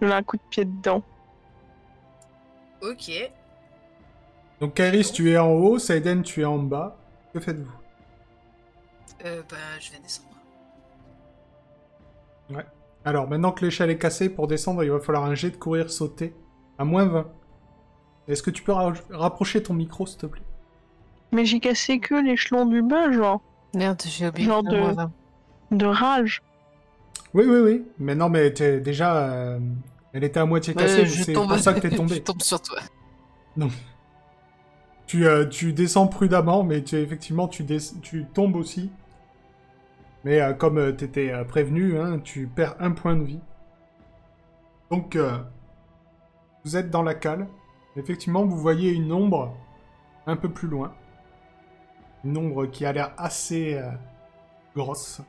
Je mets un coup de pied dedans. Ok. Donc Kairis, tu es en haut, Saiden, tu es en bas. Que faites-vous? Euh, bah, je vais descendre. Alors, maintenant que l'échelle est cassée, pour descendre, il va falloir un jet de courir sauter à moins 20. Est-ce que tu peux ra- rapprocher ton micro, s'il te plaît? Mais j'ai cassé que l'échelon du bas, genre. Merde, j'ai oublié. Genre de-. De rage. Oui, oui, oui. Mais non, mais t'es- déjà, euh, elle était à moitié cassée, Ouais, c'est tombe. pour ça que t'es tombé. je tombe sur toi. Tu, euh, tu descends prudemment, mais tu, effectivement, tu, tu tombes aussi. Mais euh, comme euh, t'étais prévenu, hein, tu perds un point de vie. Donc, vous êtes dans la cale. Effectivement, vous voyez une ombre un peu plus loin. Une ombre qui a l'air assez grosse.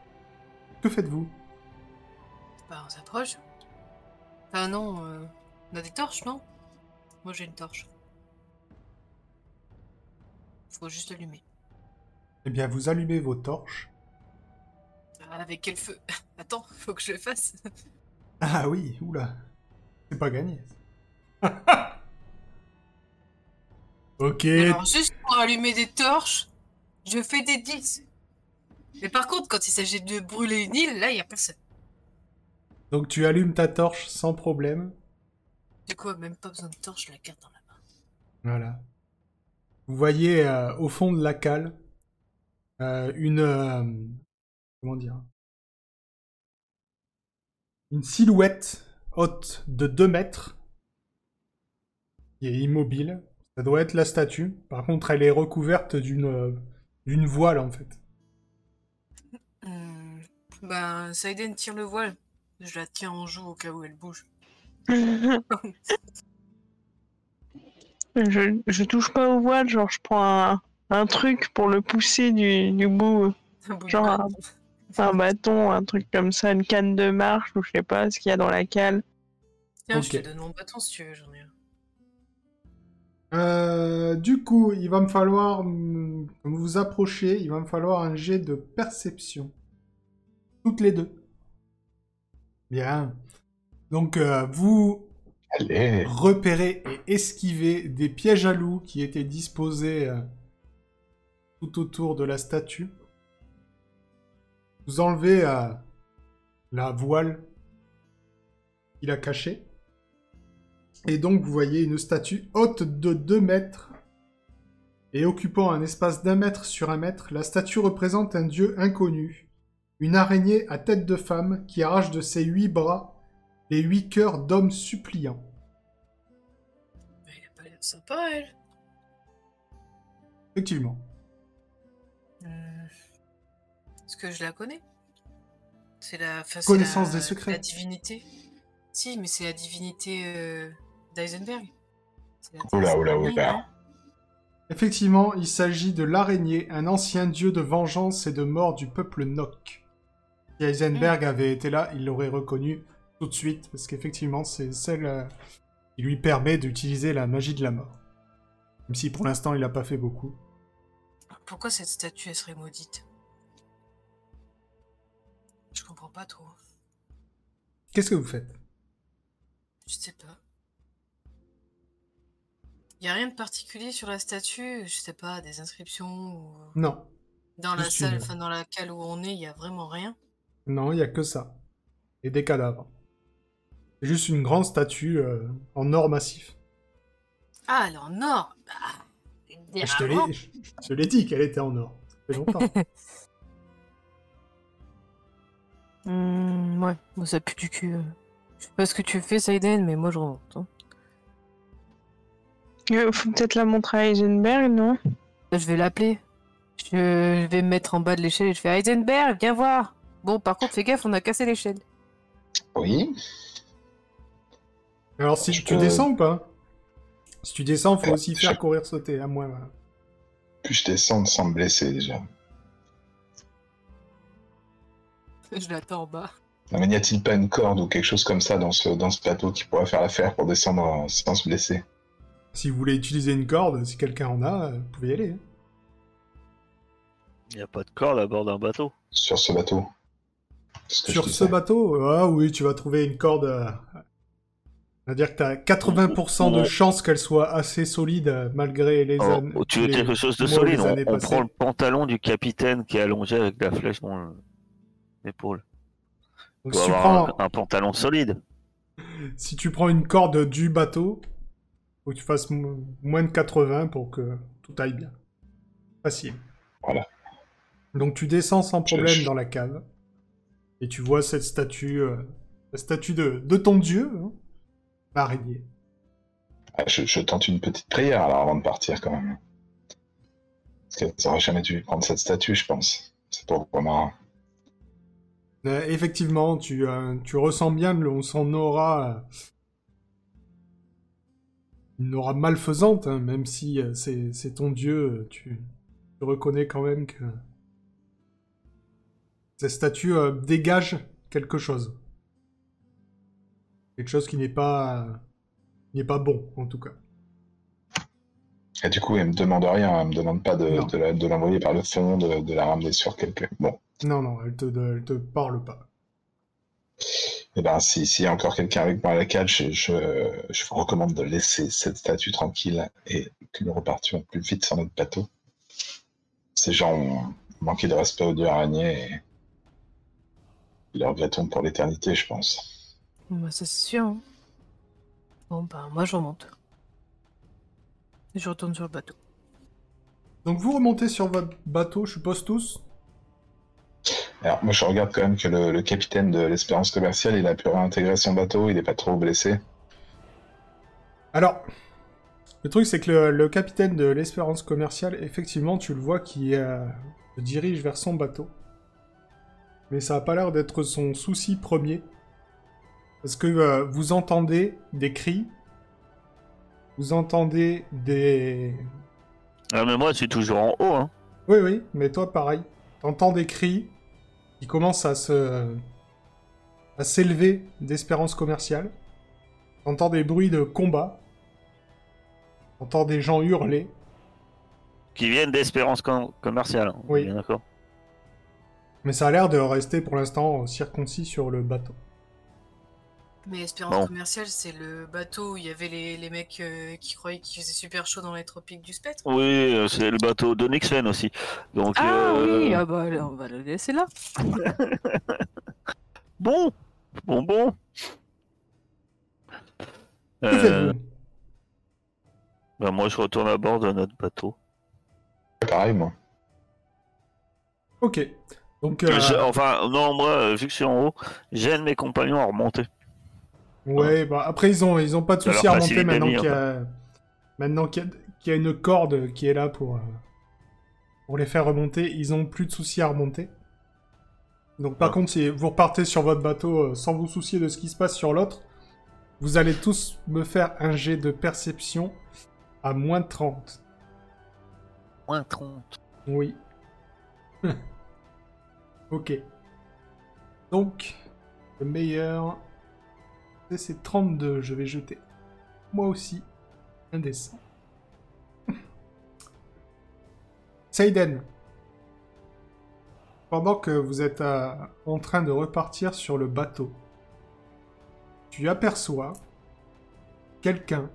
Que faites-vous? Bah, on s'approche. Ah non, euh, on a des torches, non? Moi j'ai une torche. Faut juste allumer. Eh bien, vous allumez vos torches. Ah, Avec quel feu? Attends, faut que je le fasse. Ah oui, oula. C'est pas gagné. ok. Alors, juste pour allumer des torches, je fais des 10. Mais par contre, quand il s'agit de brûler une île, là, il y a personne. Donc tu allumes ta torche sans problème. Du coup, même pas besoin de torche, je la garde dans la main. Voilà. Vous voyez euh, au fond de la cale euh, une euh, comment dire? Une silhouette haute de 2 mètres qui est immobile. Ça doit être la statue. Par contre, elle est recouverte d'une d'une voile en fait. Hmm, Ben, Saiden tire le voile. Je la tiens en joue au cas où elle bouge. je, je touche pas au voile, genre je prends un, un truc pour le pousser du, du bout. De Genre. Un bâton, un truc comme ça, une canne de marche, ou je sais pas ce qu'il y a dans la cale. Tiens, je te donne mon bâton si tu veux, j'en ai un. Euh, du coup, il va me falloir, comme vous vous approchez, il va me falloir un jet de perception. Toutes les deux. Bien. Donc, euh, vous Allez. repérez et esquivez des pièges à loups qui étaient disposés euh, tout autour de la statue. Vous enlevez euh, la voile qu'il a cachée. Et donc vous voyez une statue haute de 2 mètres et occupant un espace d'un mètre sur un mètre. La statue représente un dieu inconnu, une araignée à tête de femme qui arrache de ses huit bras les huit cœurs d'hommes suppliants. Mais il a pas l'air sympa, elle. Effectivement. Hmm. Est-ce que je la connais? C'est la. enfin, Connaissance la- des secrets. La divinité. Si, mais c'est la divinité euh, d'Eisenberg. Oui, oula. non Effectivement, il s'agit de l'araignée, un ancien dieu de vengeance et de mort du peuple Nock. Si Heisenberg avait été là, il l'aurait reconnu tout de suite, parce qu'effectivement, c'est celle euh, qui lui permet d'utiliser la magie de la mort. Même si pour l'instant, il n'a pas fait beaucoup. Pourquoi cette statue, elle serait maudite? Je comprends pas trop. Qu'est-ce que vous faites? Je sais pas. Y a rien de particulier sur la statue, je sais pas, des inscriptions ou... Non. Dans la salle, enfin dans la cale où on est, y a vraiment rien? Non, il n'y a que ça. Et des cadavres. C'est juste une grande statue euh, en or massif. Ah, elle est en or bah, Je te l'ai je- je te l'ai dit qu'elle était en or. Ça fait longtemps. Hmm, ouais, moi ça pue du cul. euh. Je sais pas ce que tu fais, Saiden, mais moi je remonte. hein. Euh, faut peut-être la montrer à Heisenberg, non? Je vais l'appeler. Je vais me mettre en bas de l'échelle et je fais Heisenberg, viens voir. Bon, par contre, fais gaffe, on a cassé l'échelle. Oui. Alors, si Je tu peux- descends ou pas Si tu descends, faut Euh, aussi je- faire courir sauter, à moins. voilà. Puis je descends sans me blesser déjà. Je l'attends en bas. Non, mais n'y a-t-il pas une corde ou quelque chose comme ça dans ce, dans ce plateau qui pourrait faire l'affaire pour descendre euh, sans se blesser? Si vous voulez utiliser une corde, si quelqu'un en a, euh, vous pouvez y aller. hein. Il n'y a pas de corde à bord d'un bateau. sur ce bateau Sur ce bateau, ah oui, tu vas trouver une corde. euh, C'est-à-dire que t'as 80% de Ouais. chances qu'elle soit assez solide euh, malgré les Oh, années. tu veux les- quelque chose de solide on, on passées. prend le pantalon du capitaine qui est allongé avec la flèche dans le- l'épaule. Donc, Tu si tu, avoir prends, un, un pantalon solide. si tu prends une corde du bateau, faut que tu fasses mo- moins de 80 pour que tout aille bien. Facile. Voilà. Donc tu descends sans Je- problème je- dans la cave. Et tu vois cette statue, euh, la statue de, de ton dieu, hein. Ah, je, je tente une petite prière alors avant de partir quand même. Parce qu'elles auraient jamais dû prendre cette statue, je pense. C'est pour vraiment. Euh, effectivement, tu, euh, tu ressens bien le- son aura, euh, une aura malfaisante, hein, même si c'est ton dieu, tu, tu reconnais quand même que cette statue euh, dégage quelque chose. Quelque chose qui n'est pas, n'est pas bon, en tout cas. Et du coup, elle me demande rien, elle me demande pas de, Non. de la- de l'envoyer par le fond, de, de la ramener sur quelque. Bon, Non, non, elle te, elle te parle pas. et ben, si- s'il y a encore quelqu'un avec moi à la cale, je, je, je vous recommande de laisser cette statue tranquille et que nous repartions plus vite sur notre bateau. Ces gens ont manqué de respect aux dieux araignées ils regretteront pour l'éternité, je pense. Bah, ça c'est sûr. hein. Bon bah moi je remonte. Et je retourne sur le bateau. Donc vous remontez sur votre bateau, je suppose tous? Alors, moi, je regarde quand même que le, le capitaine de l'Espérance commerciale, il a pu réintégrer son bateau, il est pas trop blessé. Alors, le truc, c'est que le, le capitaine de l'Espérance commerciale, effectivement, tu le vois qui euh, se dirige vers son bateau. Mais ça n'a pas l'air d'être son souci premier. Parce que euh, vous entendez des cris, vous entendez des... Ah, mais moi, suis toujours en haut. Hein. Oui, oui, mais toi, pareil. T'entends des cris qui commencent à se... à s'élever d'Espérance commerciale. T'entends des bruits de combat. T'entends des gens hurler. Qui viennent d'Espérance com- commerciale. hein, Oui. bien d'accord. Mais ça a l'air de rester pour l'instant circoncis sur le bateau. Mais Espérance Bon. commerciale, c'est le bateau où il y avait les, les mecs euh, qui croyaient qu'il faisait super chaud dans les tropiques du spectre. Oui, euh, c'est le bateau de Nixfen aussi. Donc, Ah euh, oui, ah bah on va le laisser là. Bon, bon, bon. Euh, bah, moi, je retourne à bord de notre bateau. Pareil, moi. Ok. Donc, euh, Je- enfin, non, moi, euh, vu que je suis en haut, j'aide mes compagnons à remonter. ouais, bah après, ils ont, ils ont pas de Ça leur souci à remonter facilite la maintenant qu'il y a, maintenant qu'il y, a- qu'il y a une corde qui est là pour, euh, pour les faire remonter. Ils ont plus de soucis à remonter. Donc, par Ah. contre, si vous repartez sur votre bateau euh, sans vous soucier de ce qui se passe sur l'autre, vous allez tous me faire un jet de perception à moins 30. Moins 30. Oui. ok. Donc, le meilleur, c'est- c'est 32. Je vais jeter moi aussi un dessin. Seiden. Pendant que vous êtes en train de repartir sur le bateau, tu aperçois quelqu'un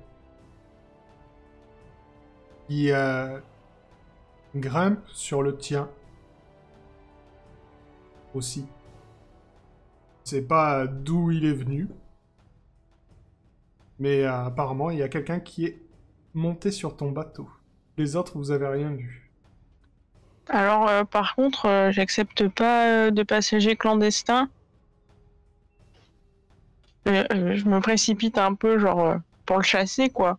qui euh, grimpe sur le tien aussi. C'est pas d'où il est venu, mais euh, apparemment il y a quelqu'un qui est monté sur ton bateau. Les autres, vous avez rien vu. Alors, euh, par contre, euh, j'accepte pas de passagers clandestins. Je me précipite un peu, genre, pour le chasser, quoi.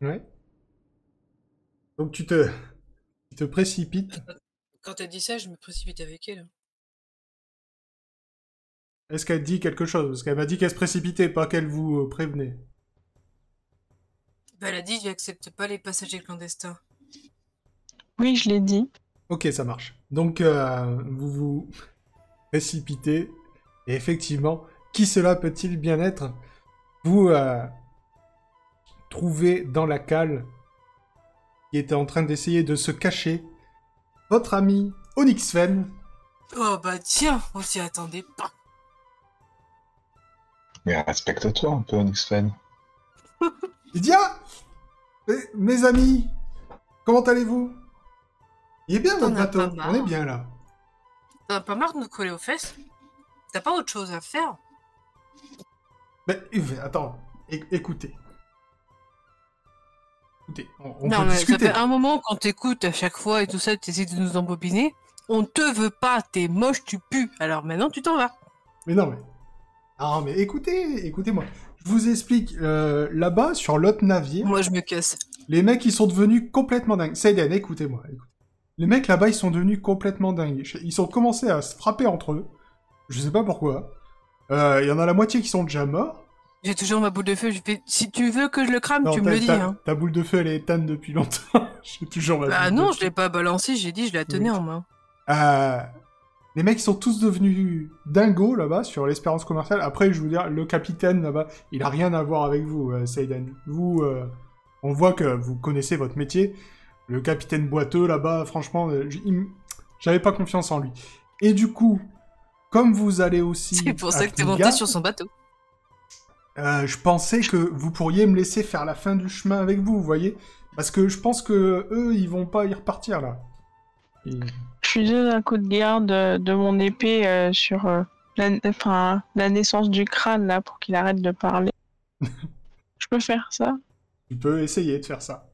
Ouais. Donc tu te, tu te précipites. Quand t'as dit ça, je me précipite avec elle. Est-ce qu'elle dit quelque chose? Parce qu'elle m'a dit qu'elle se précipitait, pas qu'elle vous euh, prévenait. Bah, elle a dit j'accepte pas les passagers clandestins. Oui, je l'ai dit. Ok, ça marche. Donc, euh, vous vous précipitez. Et effectivement, qui cela peut-il bien être? Vous euh, trouvez dans la cale qui était en train d'essayer de se cacher votre ami Onyxfen. Oh bah tiens, on s'y attendait pas. Mais respecte-toi un peu. Il dit Ah mes, mes amis, comment allez-vous? Il est bien T'en votre as bateau, on est bien là. T'as pas marre de nous coller aux fesses? T'as pas autre chose à faire? Mais euh, attends, écoutez. On, on Non peut mais discuter. ça fait un moment qu'on t'écoute à chaque fois et tout ça, t'essaies de nous embobiner. On te veut pas, t'es moche, tu pues. Alors maintenant tu t'en vas. Mais non, mais. Ah, mais écoutez, écoutez-moi. Je vous explique. euh, Là-bas, sur l'autre navire, Moi je me casse. les mecs, ils sont devenus complètement dingues. Seiden, écoutez-moi. écoutez. Les mecs là-bas, ils sont devenus complètement dingues. Ils ont commencé à se frapper entre eux. Je sais pas pourquoi. Euh, Il y en a la moitié qui sont déjà morts. J'ai toujours ma boule de feu. Je fais... Si tu veux que je le crame, Non, tu me le dis. ta- Hein. Ta boule de feu, elle est éteinte depuis longtemps. J'ai toujours ma boule non, je l'ai pas balancé. J'ai dit, je la tenais Oui. en main. Euh, les mecs ils sont tous devenus dingos là-bas sur l'espérance commerciale. Après, je veux dire, le capitaine là-bas, il a rien à voir avec vous, euh, Seiden. Vous, euh, on voit que vous connaissez votre métier. Le capitaine boiteux là-bas, franchement, euh, j'avais pas confiance en lui. Et du coup, comme vous allez aussi. C'est pour ça que t'es monté sur son bateau. Euh, je pensais que vous pourriez me laisser faire la fin du chemin avec vous, vous voyez Parce que je pense que eux, ils vont pas y repartir là. Je lui donne un coup de garde de mon épée euh, sur euh, la, enfin, la naissance du crâne là pour qu'il arrête de parler. je peux faire ça? Tu peux essayer de faire ça.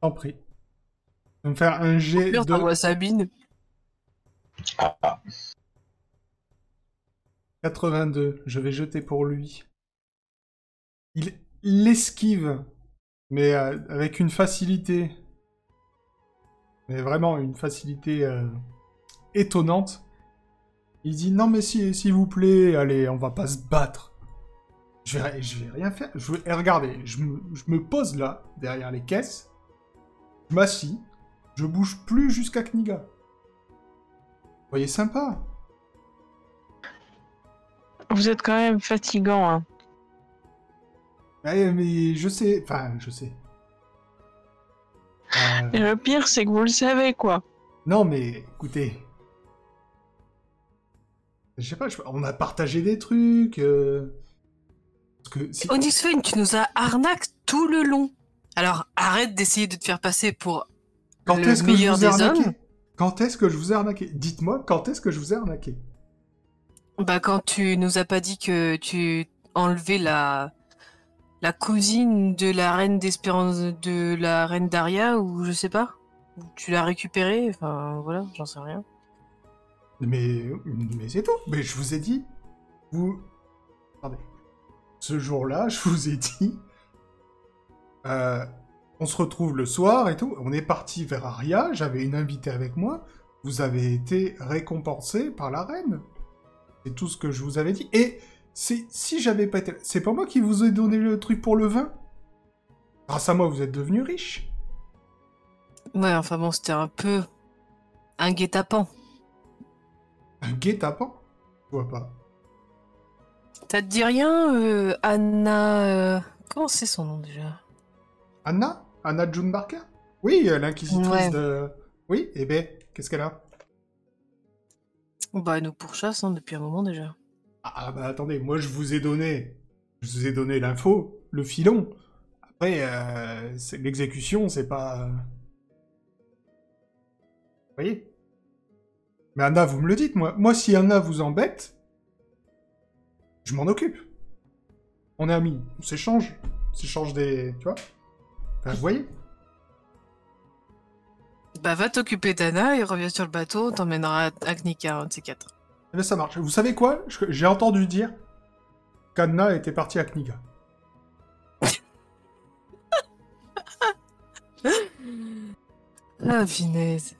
T'en prie. Tu vas me faire un jet Pire, de... Sabine. Ah, ah. 82. Je vais jeter pour lui. Il l'esquive, mais euh, avec une facilité. Mais vraiment une facilité euh, étonnante. Il dit non mais si- s'il vous plaît, allez, on va pas se battre. Je vais, vais rien faire. Je regardez, je me, je me pose là, derrière les caisses. Je m'assis. Je bouge plus jusqu'à Kniga. Vous voyez sympa. Vous êtes quand même fatigant. Hein. Ouais, mais je sais, enfin, je sais. Euh, Et le pire, c'est que vous le savez quoi. non, mais écoutez. Je sais pas, je- on a partagé des trucs. euh, Parce que si- tu nous as arnaque tout le long. Alors arrête d'essayer de te faire passer pour quand le est-ce que je meilleur vous ai des arnaqué hommes. Quand est-ce que je vous ai arnaqué? Dites-moi, quand est-ce que je vous ai arnaqué? Bah quand tu nous as pas dit que tu enlevais la la cousine de la reine d'Espérance de la reine Daria ou je sais pas. Tu l'as récupérée, enfin voilà, j'en sais rien. Mais, mais c'est tout. Mais je vous ai dit. Vous. Attendez. Ce jour-là, je vous ai dit. euh, on se retrouve le soir et tout. On est parti vers Aria. J'avais une invitée avec moi. Vous avez été récompensé par la reine. C'est tout ce que je vous avais dit. Et c'est si j'avais pas été. C'est pas moi qui vous ai donné le truc pour le vin? Grâce à moi, vous êtes devenu riche. Ouais, enfin bon, c'était un peu un guet-apens. Un guet-apens? Je vois pas. Ça te dit rien, euh, Anna euh, Comment c'est son nom déjà? Anna? Anna June Barker? Oui, euh, l'inquisitrice Ouais. de. Oui, et ben, qu'est-ce qu'elle a? Bah nous pourchasse hein, depuis un moment déjà. Ah bah attendez, moi je vous ai donné, je vous ai donné l'info, le filon. Après, euh, l'exécution, c'est pas. Vous voyez? Mais Anna, vous me le dites, moi. Moi, si Anna vous embête, je m'en occupe. On est amis, on s'échange, on s'échange des, tu vois? Enfin, vous voyez? Bah va t'occuper d'Anna et reviens sur le bateau, on t'emmènera à Knika, un de ces quatre. Eh ben, ça marche. Vous savez quoi? J'ai entendu dire qu'Anna était partie à Kniga. Ah, vinaise.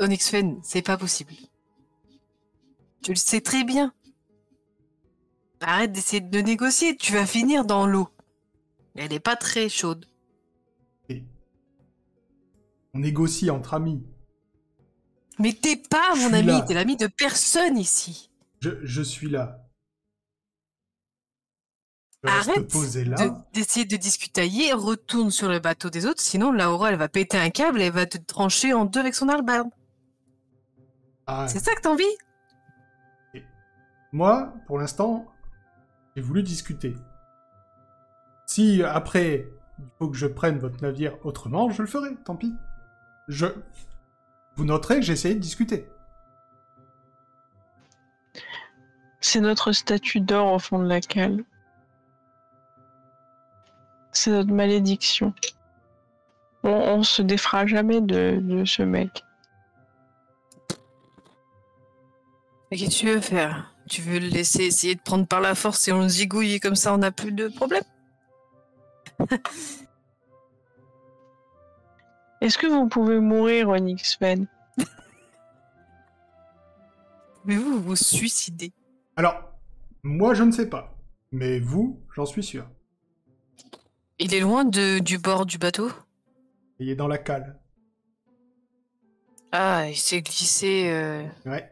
Onyx Fen, c'est pas possible. Tu le sais très bien. Arrête d'essayer de négocier, tu vas finir dans l'eau. Elle est pas très chaude. On négocie entre amis. Mais t'es pas Je mon ami, t'es l'ami de personne ici. Je, je suis là. Je Arrête là. de- d'essayer de, discutailler, retourne sur le bateau des autres, sinon Laura elle va péter un câble et elle va te trancher en deux avec son albarde. Ah, C'est ça que t'as envie? Moi, pour l'instant, j'ai voulu discuter. Si après, il faut que je prenne votre navire autrement, je le ferai, tant pis. Je... Vous noterez que j'ai essayé de discuter. C'est notre statue d'or au fond de la cale. C'est notre malédiction. On, on se défera jamais de, de ce mec. Mais qu'est-ce que tu veux faire? Tu veux le laisser essayer de prendre par la force et on le zigouille et comme ça on n'a plus de problème? Est-ce que vous pouvez mourir, Onyx Fen Pouvez-vous vous suicider? Alors, moi je ne sais pas. Mais vous, j'en suis sûr. Il est loin de, du bord du bateau? Il est dans la cale. Ah, il s'est glissé. euh, Ouais.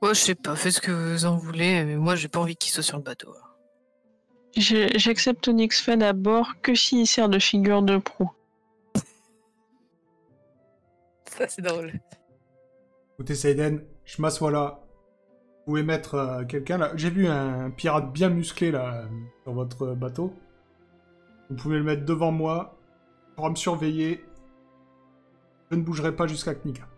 Ouais, je sais pas, faites ce que vous en voulez, mais moi j'ai pas envie qu'il soit sur le bateau. Je- J'accepte Onyx Fen à bord que s'il sert de figure de proue. Ça, c'est drôle. Écoutez, Seiden, je m'assois là. Vous pouvez mettre euh, quelqu'un là. J'ai vu un pirate bien musclé là, sur votre bateau. Vous pouvez le mettre devant moi. Il pourra me surveiller. Je ne bougerai pas jusqu'à Knika.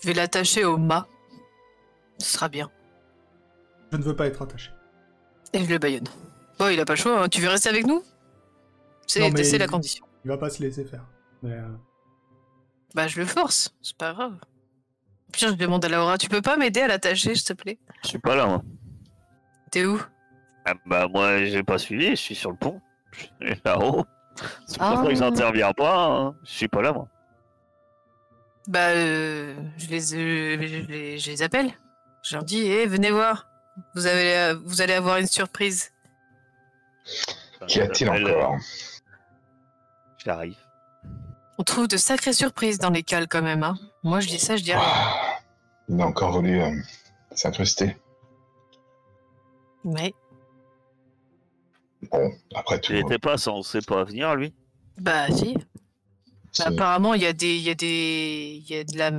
Je vais l'attacher au mât. Ce sera bien. Je ne veux pas être attaché. Et je le baïonne. Bon, il a pas le choix, hein. tu veux rester avec nous? C'est la il- condition. Il va pas se laisser faire. Mais, euh, Bah, je le force, c'est pas grave. Pire, je demande à Laura, tu peux pas m'aider à l'attacher, s'il te plaît? Je suis pas là, moi. T'es où? Ah, bah, moi, j'ai pas suivi, je suis sur le pont. Je suis là-haut. C'est pour Ah. ça que j'interviens pas. hein. Je suis pas là, moi. Bah, euh, je, les, euh, je, les, je les appelle. Je leur dis, hé, venez voir. Vous, avez, euh, vous allez avoir une surprise. Qu'y a-t-il J'appelle, encore? Euh, J'arrive. On trouve de sacrées surprises dans les cales quand même. Hein. Moi, je dis ça, je dis rien. Ah, Il a encore voulu euh, s'incruster. Mais, Bon, après tout. Il était pas censé pas venir, lui? bah, si. Apparemment, il y a des, il y a des, il y a de la,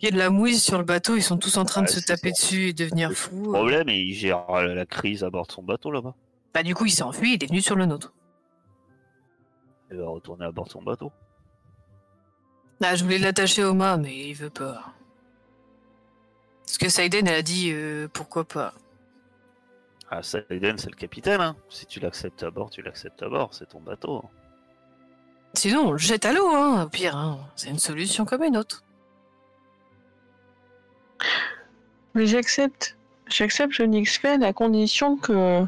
il y a de la mouise sur le bateau. Ils sont tous en train de se taper ça. dessus et devenir Le fous. problème, et il gère euh, la crise à bord de son bateau là-bas. Bah, du coup, il s'est enfui. Il est venu sur le nôtre. Il va retourner à bord de son bateau. Ah, je voulais l'attacher au mât, mais il veut pas. Parce que Saiden, elle a dit euh, pourquoi pas. Ah, Saiden, c'est le capitaine. Hein. Si tu l'acceptes à bord, tu l'acceptes à bord. C'est ton bateau. Sinon, on le jette à l'eau, hein, au pire. Hein. C'est une solution comme une autre. Mais j'accepte. J'accepte Onyx Fen à condition que.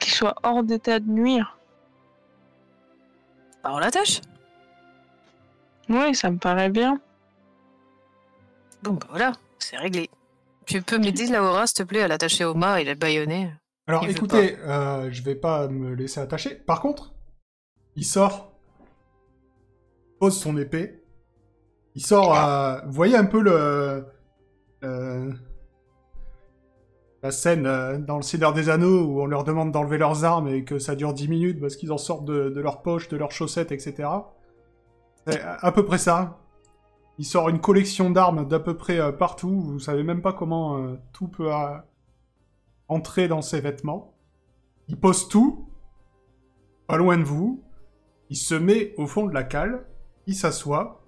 qu'il soit hors d'état de nuire. Bah, on l'attache. Oui, ça me paraît bien. Bon, bah voilà, c'est réglé. Tu peux m'aider, Laura, s'il te plaît, à l'attacher au mât et la baïonner. Alors Il écoutez, euh, je vais pas me laisser attacher. Par contre, il sort, pose son épée. Il sort à... Vous voyez un peu le... euh, La scène euh, dans le Seigneur des Anneaux où on leur demande d'enlever leurs armes et que ça dure 10 minutes parce qu'ils en sortent de, de leurs poches, de leurs chaussettes, etc. C'est à peu près ça. Il sort une collection d'armes d'à peu près euh, partout. Vous savez même pas comment euh, tout peut euh, entrer dans ses vêtements. Il pose tout, pas loin de vous. Il se met au fond de la cale. Il s'assoit.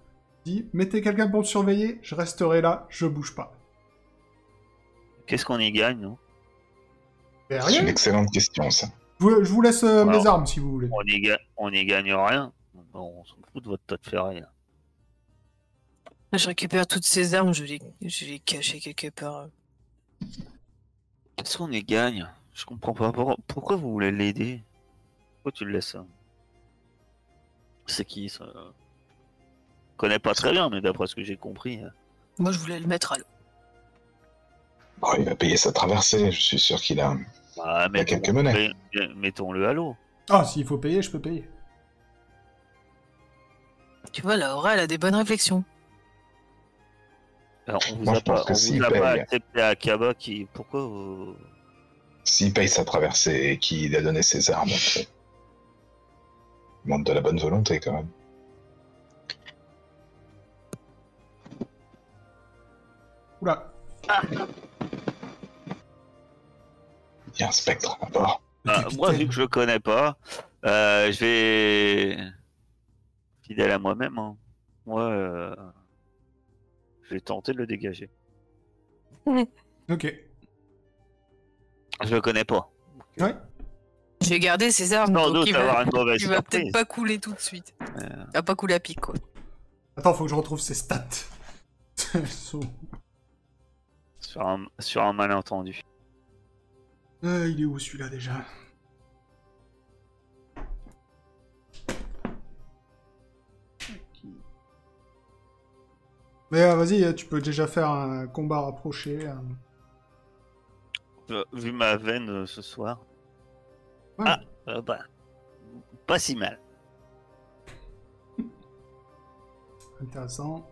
Dit Mettez quelqu'un pour me surveiller, je resterai là, je bouge pas. Qu'est-ce qu'on y gagne, nous? Et C'est rien. une excellente question, ça. Je vous, je vous laisse euh, mes armes si vous voulez. on y, ga- on y gagne rien. Bon, on s'en fout de votre tas de ferraille. Je récupère toutes ces armes, je les, je les cacher quelque part. Qu'est-ce qu'on y gagne? Je comprends pas. Pour- Pourquoi vous voulez l'aider? Pourquoi tu le laisses? C'est qui ça? Connais pas très bien, mais d'après ce que j'ai compris. euh, Moi, je voulais le mettre à l'eau. Bon, il va payer sa traversée, je suis sûr qu'il a. Bah, Il y a quelques monnaies. Mettons-le à l'eau. Ah, s'il faut payer, je peux payer. Tu vois, Laura, elle a des bonnes réflexions. Alors, on vous Moi, a je pense pas, que on s'il a pas paye- accepté à Kaba qui. Pourquoi vous... S'il paye sa traversée et qu'il a donné ses armes, après. Il montre de la bonne volonté, quand même. Oula. Il y a un spectre à bord. Ah, moi, vu que je le connais pas, euh, je vais. Fidèle à moi-même, hein. moi, euh, je vais tenter de le dégager. Ok. Je le connais pas. Ouais. Je vais garder ces armes, Sans donc doute il va, avoir une mauvaise il va peut-être pas couler tout de suite. Euh, Il va pas couler à pic, quoi. Attends, faut que je retrouve ses stats. Sur, un, sur un malentendu. Euh, il est où celui-là déjà? Mais euh, vas-y, tu peux déjà faire un combat rapproché. hein. Euh, Vu ma veine euh, ce soir. Ouais. Ah, euh, bah, pas si mal. Intéressant.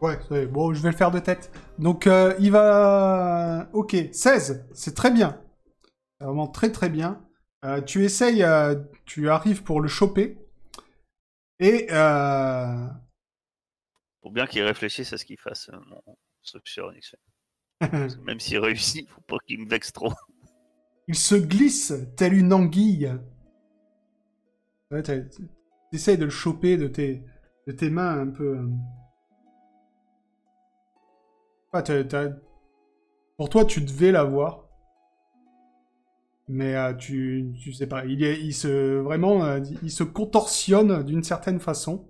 Ouais, c'est- bon, je vais le faire de tête. Donc, euh, il va... Ok, 16, c'est très bien. C'est vraiment très très bien. Euh, tu essayes, euh, tu arrives pour le choper. Et... Faut bien qu'il réfléchisse à ce qu'il fasse, euh, mon que Même s'il réussit, faut pas qu'il me vexe trop. il se glisse telle une anguille. Ouais, T'essayes de le choper de tes, de tes mains un peu... Pour toi, tu devais l'avoir. Mais euh, tu, tu sais pas, il, est, il se vraiment, euh, il se contorsionne d'une certaine façon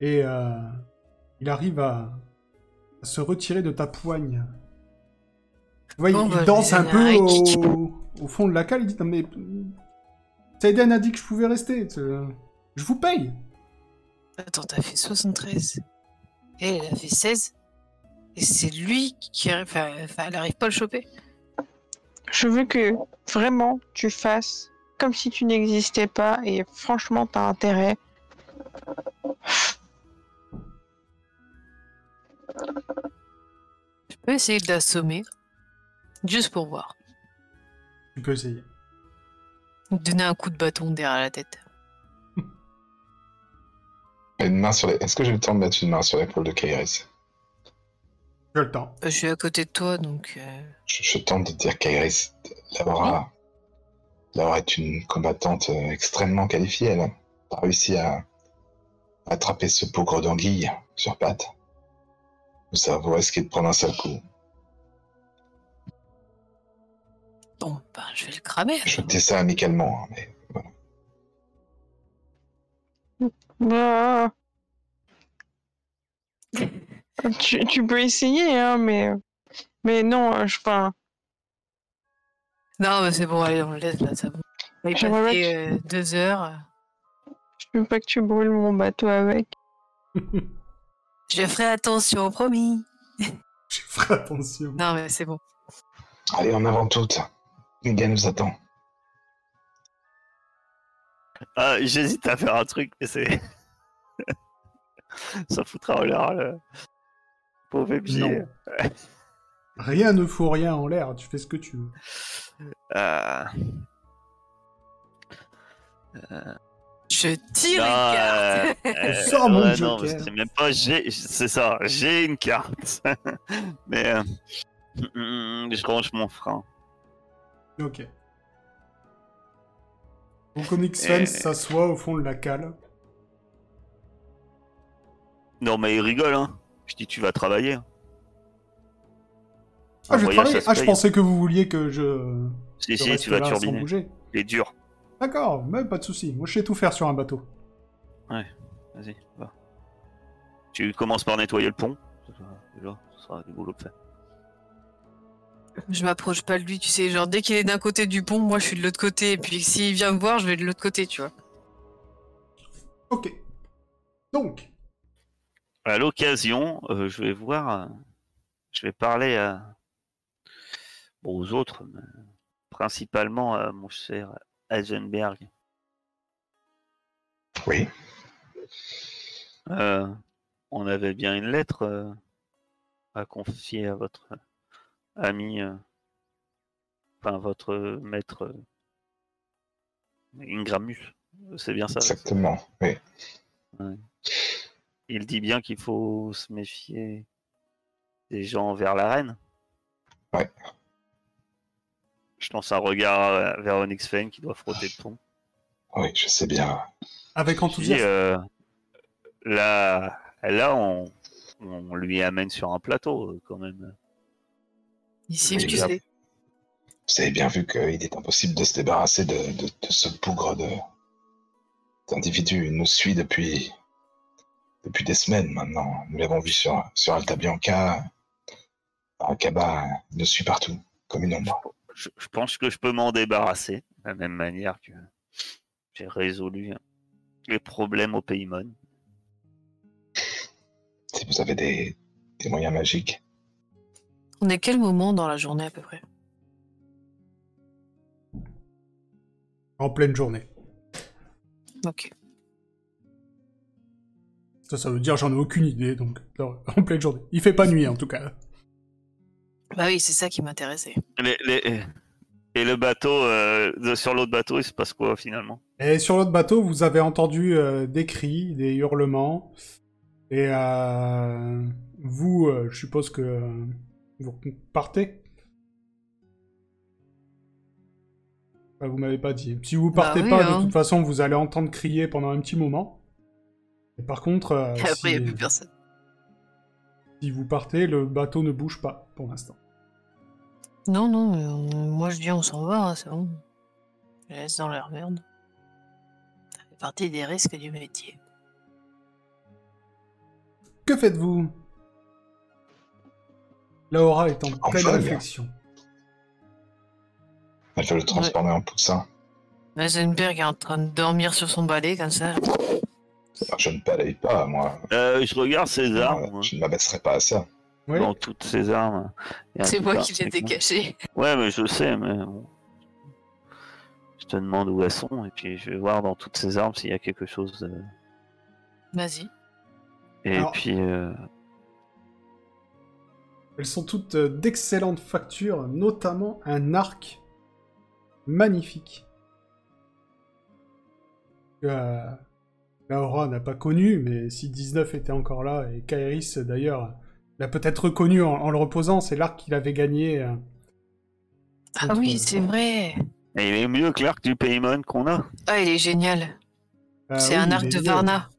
et euh, il arrive à, à se retirer de ta poigne. Tu vois, il- il, bah, danse un peu au, au fond de la cale. Il dit non mais Saiden a dit que je pouvais rester. Je vous paye. Attends, t'as fait 73. Et elle a fait 16. Et c'est lui qui arrive. Enfin, enfin, elle arrive pas à le choper. Je veux que vraiment tu fasses comme si tu n'existais pas et franchement t'as intérêt. Je peux essayer de l'assommer. Juste pour voir. Tu peux essayer. Donner un coup de bâton derrière la tête. Une main sur les... Est-ce que j'ai le temps de mettre une main sur l'épaule de Kairis? As le temps. Euh, Je suis à côté de toi, donc. euh, je, je tente de dire Kairis, Laura, Laura est une combattante euh, extrêmement qualifiée. Elle a réussi à attraper ce pauvre d'anguille sur patte. Ça vaut risquer de prendre un seul coup? Bon, ben, je vais le cramer. Je dis ça amicalement, hein, mais voilà. Bah... tu, tu peux essayer, hein, mais... Mais non, euh, je... Enfin, Non, mais c'est bon, allez, on le laisse là, ça va. On va y J'aimerais passer bien euh, deux heures. je veux pas que tu brûles mon bateau avec. Je ferai attention, promis. Je ferai attention. Non, mais c'est bon. Allez, en avant toutes. Miguel nous attend. Ah, J'hésite à faire un truc, mais c'est. Ça foutra en l'air le pauvre MJ. Non. Rien ne fout rien en l'air. Tu fais ce que tu veux. Euh, Je tire non, une carte. euh, euh, Sors mon ouais, non, c'est même pas j'ai, c'est ça, j'ai une carte. mais euh, mm, je range mon frein. Ok. Donc Onyx Et- s'assoit au fond de la cale. Non, mais il rigole, hein. Je dis, tu vas travailler. Ah, je Ah, je pensais que vous vouliez que je. Si, je si, tu vas turbiner. bouger. Il est dur. D'accord, mais pas de souci. Moi, je sais tout faire sur un bateau. Vas-y, va. Tu commences par nettoyer le pont. Déjà, ça sera du boulot de fait. Je m'approche pas de lui, tu sais. Genre, dès qu'il est d'un côté du pont, moi je suis de l'autre côté. Et puis s'il vient me voir, je vais de l'autre côté, tu vois. Ok. Donc, À l'occasion, euh, je vais voir, euh, je vais parler à, bon, aux autres, mais principalement à mon cher Heisenberg. Oui. Euh, on avait bien une lettre euh, à confier à votre ami, euh, enfin votre maître euh, Ingramus. C'est bien ça. Exactement. Oui. Il dit bien qu'il faut se méfier des gens vers la reine. Ouais. Je lance un regard euh, vers Onyx Fane qui doit frotter le pont. Oui, je sais bien. avec enthousiasme. euh, là, là on, on lui amène sur un plateau euh, quand même. Il s'est excusé. Vous avez bien vu qu'il est impossible de se débarrasser de, de- de ce bougre de d'individu. Il nous suit depuis depuis des semaines maintenant. Nous l'avons vu sur, sur Alta Bianca. Akaba nous suit partout, comme une ombre. je, je pense que je peux m'en débarrasser de la même manière que j'ai résolu les problèmes au Paymon. Si vous avez des, des moyens magiques. On est quel moment dans la journée à peu près? En pleine journée. Ok. Ça, ça veut dire j'en ai aucune idée, donc non, en pleine journée. Il fait pas nuit en tout cas. Bah oui, c'est ça qui m'intéressait. Les- les- Et le bateau, euh, de- sur l'autre bateau, il se passe quoi finalement? Et sur l'autre bateau, vous avez entendu euh, des cris, des hurlements. Et euh, vous, euh, je suppose que euh, vous partez? Bah, vous m'avez pas dit. Si vous Bah partez oui, pas, hein. de toute façon, vous allez entendre crier pendant un petit moment. Et par contre, euh, Et après, il si, n'y a plus personne. si vous partez, le bateau ne bouge pas pour l'instant. Non, non, euh, moi je dis on s'en va, hein, c'est bon. Je les laisse dans leur merde. Ça fait partie des risques du métier. Que faites-vous? Laura est en En pleine folle. réflexion. Elle veut le transformer en poussin. Heisenberg est en train de dormir sur son balai comme ça. Je ne balaye pas, moi. Euh, Je regarde ses armes. Euh, moi. Je ne m'abaisserai pas à ça. Oui. Dans toutes ses armes. C'est moi qui les ai cachés. Ouais, mais je sais, mais bon. Je te demande où elles sont, et puis je vais voir dans toutes ces armes s'il y a quelque chose. de- Vas-y. Et Alors- puis, euh, Elles sont toutes euh, d'excellentes factures, notamment un arc magnifique. Que, euh, Laura n'a pas connu, mais si 19 était encore là, et Kairis d'ailleurs l'a peut-être reconnu en, en le reposant, c'est l'arc qu'il avait gagné. euh, Ah oui, c'est vrai. et il est mieux que l'arc du Paymon qu'on a. Ah, il est génial. Ah c'est oui, un arc de. Varna.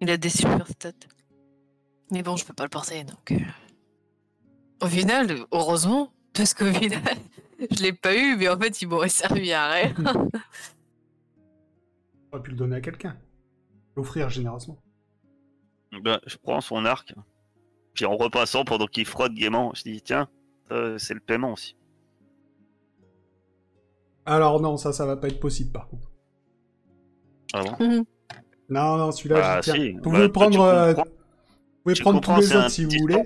Il a des super stats. Mais bon, je peux pas le porter, donc... euh. Au final, heureusement, parce qu'au final, je l'ai pas eu, mais en fait, il m'aurait servi à rien. Pu le donner à quelqu'un. L'offrir généreusement. Ben, je prends son arc. Puis en repassant pendant qu'il frotte gaiement, je dis tiens, euh, c'est le paiement aussi. Alors non, ça, ça va pas être possible par contre. Ah bon? Non, non, celui-là, Ah, j'y tiens. si. Vous Bah, pouvez tu prendre, euh, vous pouvez prendre tous les c'est autres si vous voulez.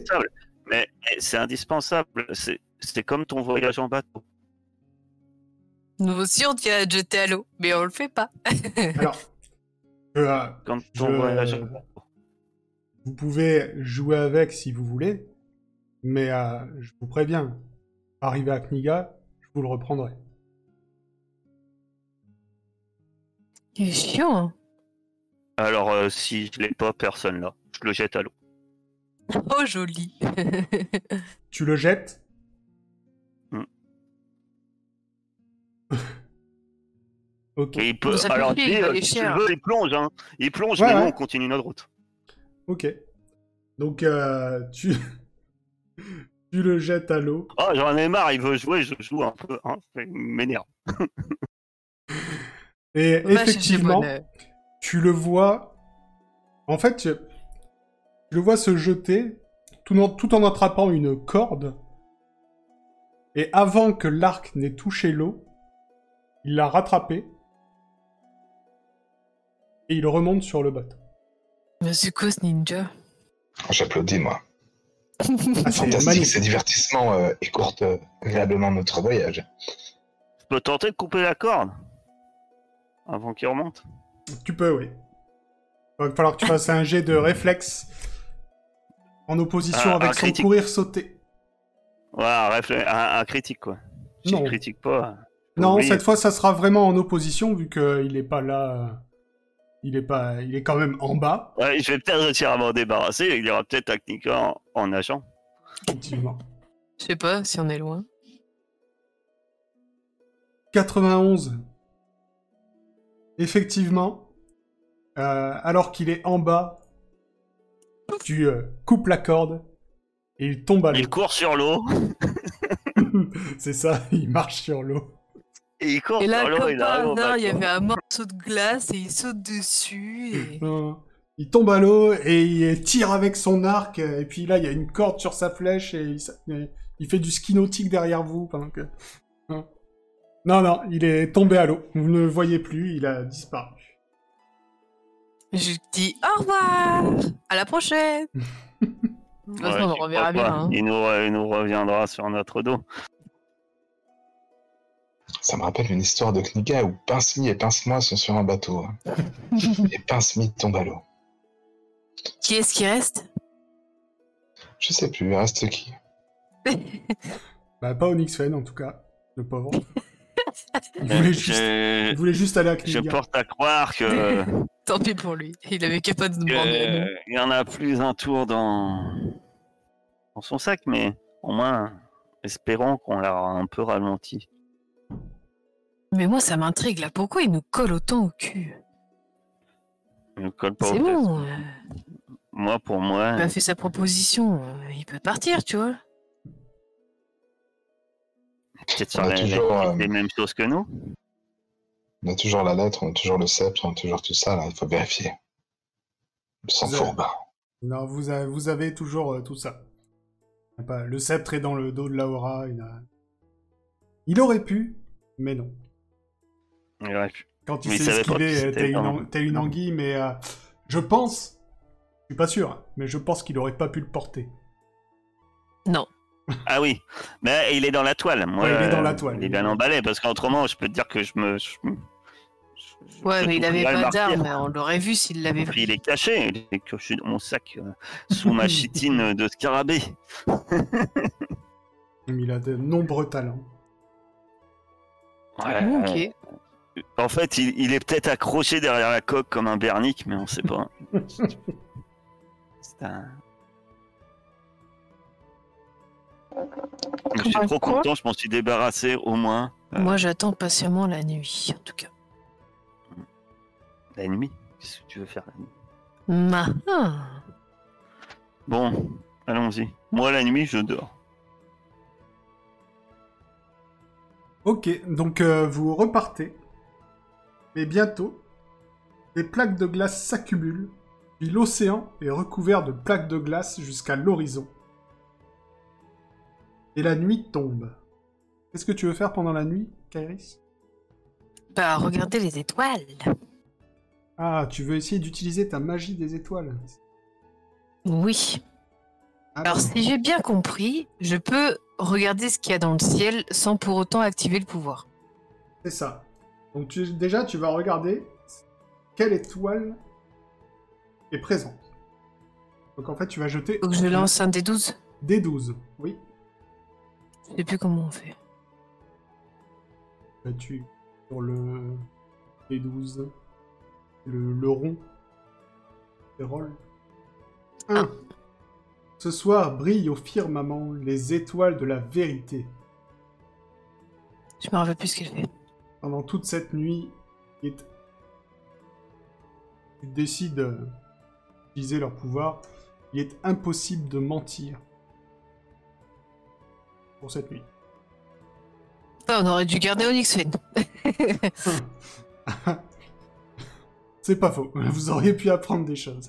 Mais mais c'est indispensable. C'est c'est comme ton voyage en bateau. Nous aussi, on tient à jeter à l'eau, mais on le fait pas. Alors, euh, Je- bateau. vous pouvez jouer avec si vous voulez, mais euh, je vous préviens, arrivé à Kniga, je vous le reprendrai. Il est chiant. hein. Alors euh, si je l'ai pas, personne là. Je le jette à l'eau. Oh, joli. Tu le jettes Ok, Et il peut. Peut Alors chier, dis, il va aller si tu cher. veux, il plonge. Hein. Il plonge, Ouais, mais nous ouais. on continue notre route. ok. Donc, euh, tu... tu le jettes à l'eau. Oh, j'en ai marre. Il veut jouer, je joue un peu. Hein. Ça m'énerve. Et Va chercher effectivement, bonheur. tu le vois. En fait, tu, tu le vois se jeter tout en, tout en attrapant une corde. Et avant que l'arc n'ait touché l'eau, il l'a rattrapé. Et il remonte sur le bateau. Mais c'est quoi ce ninja J'applaudis, moi. Ah, c'est Fantastique, magnifique. ces divertissements euh, écourtent euh, agréablement notre voyage. Je peux tenter de couper la corde avant qu'il remonte. Tu peux, oui. Il va falloir que tu fasses un jet de réflexe en opposition Un- avec un son critique. courir-sauter. Voilà, un, réflé- un- un critique quoi. Si Non. je critique pas. Non, oublier. cette fois, ça sera vraiment en opposition vu qu'il est pas là. euh, Il est pas, il est quand même en bas, Ouais, je vais peut-être réussir à m'en débarrasser. Il y aura peut-être un Knika en, en nageant. effectivement. Je sais pas si on est loin. 91. Effectivement, euh, alors qu'il est en bas, tu euh, coupes la corde et il tombe à l'eau. Il court sur l'eau. C'est ça, il marche sur l'eau. Et il court Et là, comme Il par hasard, il y avait un morceau de glace et il saute dessus. Et... Il tombe à l'eau et il tire avec son arc. Et puis là, il y a une corde sur sa flèche et il, s- et Il fait du ski nautique derrière vous pendant que. Non. non, il est tombé à l'eau. Vous ne le voyez plus, il a disparu. Je dis au revoir À la prochaine De toute façon, Ouais, on reverra bien. hein. il, nous, il nous reviendra sur notre dos. Ça me rappelle une histoire de Kniga où Pince-Mi et Pince-Moi sont sur un bateau. hein. et Pince-Mi tombe à l'eau. Qui est-ce qui reste? Je sais plus, il reste qui? Bah, pas Onyx Fen en tout cas, le pauvre. Il voulait juste, je, il voulait juste aller à je Kniga. porte à croire que Tant pis pour lui. Il avait qu'à pas nous demander. il y en a plus un tour dans, dans son sac, mais au moins, espérons qu'on l'a un peu ralenti. Mais moi, ça m'intrigue là. Pourquoi il nous colle autant au cul? Il ne colle pas C'est aux fesses. bon. euh, Moi, pour moi, Il a fait sa proposition. euh, Il peut partir, tu vois. peut-être sur On a la- la- toujours, euh, les mêmes choses que nous. On a toujours la lettre, on a toujours le sceptre, on a toujours tout ça, là, il faut vérifier. Le sang Vous avez- fourbe. Non, vous avez, vous avez toujours euh, tout ça. Pas, le sceptre est dans le dos de Laura. Il, a... il aurait pu, mais non. Il aurait pu. Quand il s'est esquivé, euh, t'as une, anguille, mais euh, je pense, je suis pas sûr, mais je pense qu'il aurait pas pu le porter. Non. Ah oui, mais il est dans la toile. Moi, Ouais, il est dans la euh, toile. Il est bien emballé parce qu'autrement, je peux te dire que je me. je me- je- Ouais, je mais il avait pas d'arme. On l'aurait vu s'il l'avait Puis pris. il est caché, il est caché dans mon sac euh, sous ma chitine de scarabée. Il a de nombreux talents. Ouais, Ok. En fait, il, il est peut-être accroché derrière la coque comme un bernic, mais on sait pas. C'est un... Je suis trop quoi content, je m'en suis débarrassé au moins euh, Moi, j'attends patiemment la nuit, en tout cas. la nuit. Qu'est-ce que tu veux faire la nuit Ma. Ah. Bon, allons-y. Moi, la nuit, je dors. Ok, donc euh, vous repartez. Mais bientôt, les plaques de glace s'accumulent, puis l'océan est recouvert de plaques de glace jusqu'à l'horizon. Et la nuit tombe. Qu'est-ce que tu veux faire pendant la nuit, Kairis? Bah, regardez les étoiles. Ah, tu veux essayer d'utiliser ta magie des étoiles? Oui. Ah, Alors, si j'ai bien compris, je peux regarder ce qu'il y a dans le ciel sans pour autant activer le pouvoir. C'est ça. Donc tu- déjà, tu vas regarder quelle étoile est présente. Donc en fait, tu vas jeter que je lance un des 12 des 12. Oui. Je sais plus comment on fait. Bah, tu sur le des 12 le, le rond des rôles. 1. Ce soir brillent au firmament les étoiles de la vérité. Je me rappelle plus ce qu'elle fait. Pendant toute cette nuit, il est- ils décident d'utiliser leur pouvoir. Il est impossible de mentir pour cette nuit. Ah, on aurait dû garder Onyx Fen. C'est pas faux. Vous auriez pu apprendre des choses.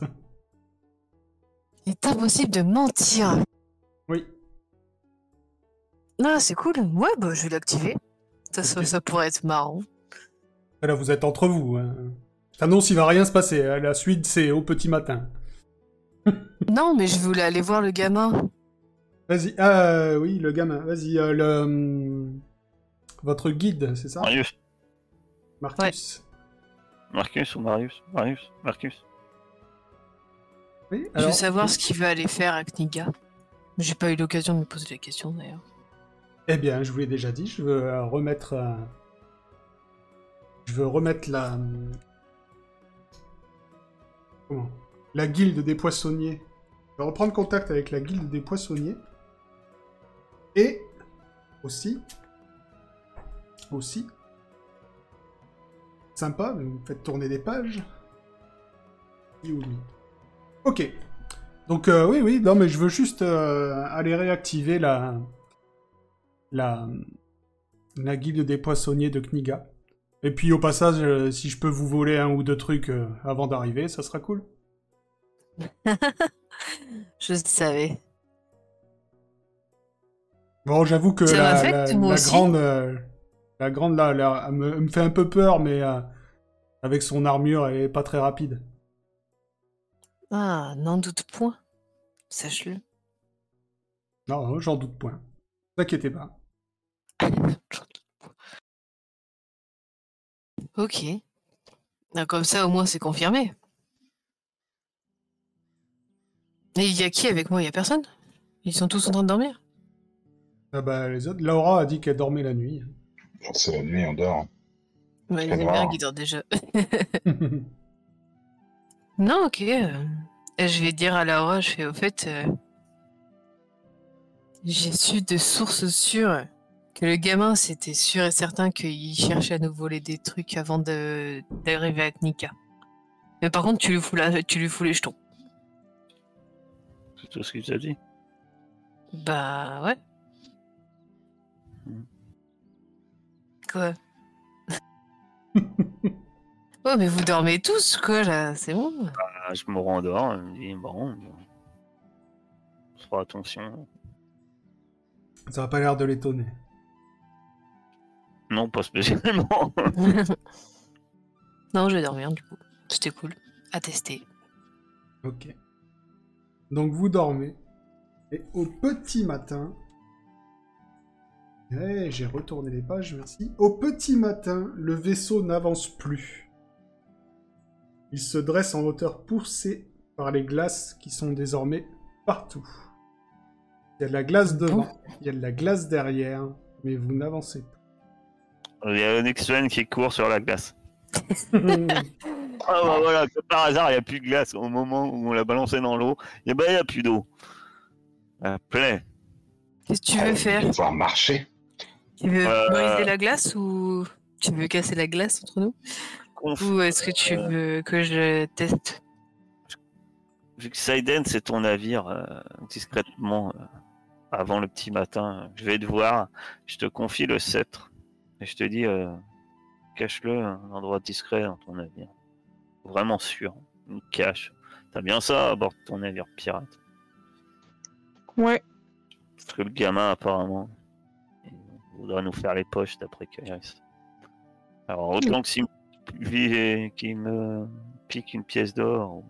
Il est impossible de mentir. Oui. Ah, c'est cool. Ouais, bah, je vais l'activer. Ça, ça, ça pourrait être marrant. Là, vous êtes entre vous. Hein. Je t'annonce, il va rien se passer. hein. La suite, c'est au petit matin. Non, mais je voulais aller voir le gamin. Vas-y. Ah oui, le gamin. Vas-y. euh, le hum, votre guide, c'est ça, Marius. Marcus. Marcus ou Marius? Marius Marcus Oui. je veux savoir ce qu'il va aller faire à Kniga. J'ai pas eu l'occasion de me poser la question d'ailleurs. Eh bien, je vous l'ai déjà dit, je veux euh, remettre. euh, Je veux remettre la. hum, Comment La guilde des poissonniers. Je vais reprendre contact avec la guilde des poissonniers. Et. Aussi. Aussi. Sympa, vous me faites tourner des pages. Oui ou oui. Ok. Donc, euh, oui, oui, non, mais je veux juste euh, aller réactiver la la, la guilde des poissonniers de Kniga. Et puis au passage, euh, si je peux vous voler un ou deux trucs euh, avant d'arriver, ça sera cool. Je le savais. Bon, j'avoue que Ça la, grande, euh, la grande là, elle me, elle me fait un peu peur, mais euh, avec son armure, elle est pas très rapide. Ah, n'en doute point. Sache-le. Non, non, j'en doute point. Ne t'inquiétez pas. Ok. Ah, Comme ça, au moins, c'est confirmé. Et il y a qui avec moi? Il y a personne? Ils sont tous en train de dormir? Ah bah, les autres, Laura a dit qu'elle dormait la nuit. C'est la nuit, on dort. Ouais, Les bien qui dorment déjà. Non, ok. euh, Je vais dire à Laura, je fais au fait. euh, J'ai su de sources sûres que le gamin, c'était sûr et certain qu'il cherchait à nous voler des trucs avant de- d'arriver à Knika. Mais par contre, tu lui fous, la... tu lui fous les jetons. C'est tout ce qu'il t'a dit. Bah ouais. Hmm. Quoi? Oh, mais vous dormez tous, quoi, là, c'est bon Ah, je me rendors, il me dit bon, attention. Ça a pas l'air de l'étonner. Non, pas spécialement. Non, je vais dormir, du coup. C'était cool. À tester. Ok. Donc vous dormez. Et au petit matin... Eh, j'ai retourné les pages, merci. Au petit matin, le vaisseau n'avance plus. Il se dresse en hauteur poussée par les glaces qui sont désormais partout. Il y a de la glace devant, il y a de la glace derrière, mais vous n'avancez Il y a un X-Men qui court sur la glace. Ah bah voilà, comme par hasard, il n'y a plus de glace. Au moment où on l'a balancé dans l'eau, il n'y a plus d'eau. Ah, plein. Qu'est-ce que tu veux faire? Pouvoir marcher. Tu veux Euh, briser la glace ou tu veux casser la glace entre nous? Conf- Ou est-ce que tu veux que je teste? Vu que Saiden, c'est ton navire, euh, discrètement, euh, avant le petit matin, je vais te voir, je te confie le sceptre. Et je te dis, euh, cache-le à un endroit discret dans ton navire. Vraiment sûr. Une cache. T'as bien ça à bord de ton navire pirate. Ouais. Parce que le gamin, apparemment, il voudra nous faire les poches d'après Kairis. Alors, autant que s'il me, pique une pièce d'or ou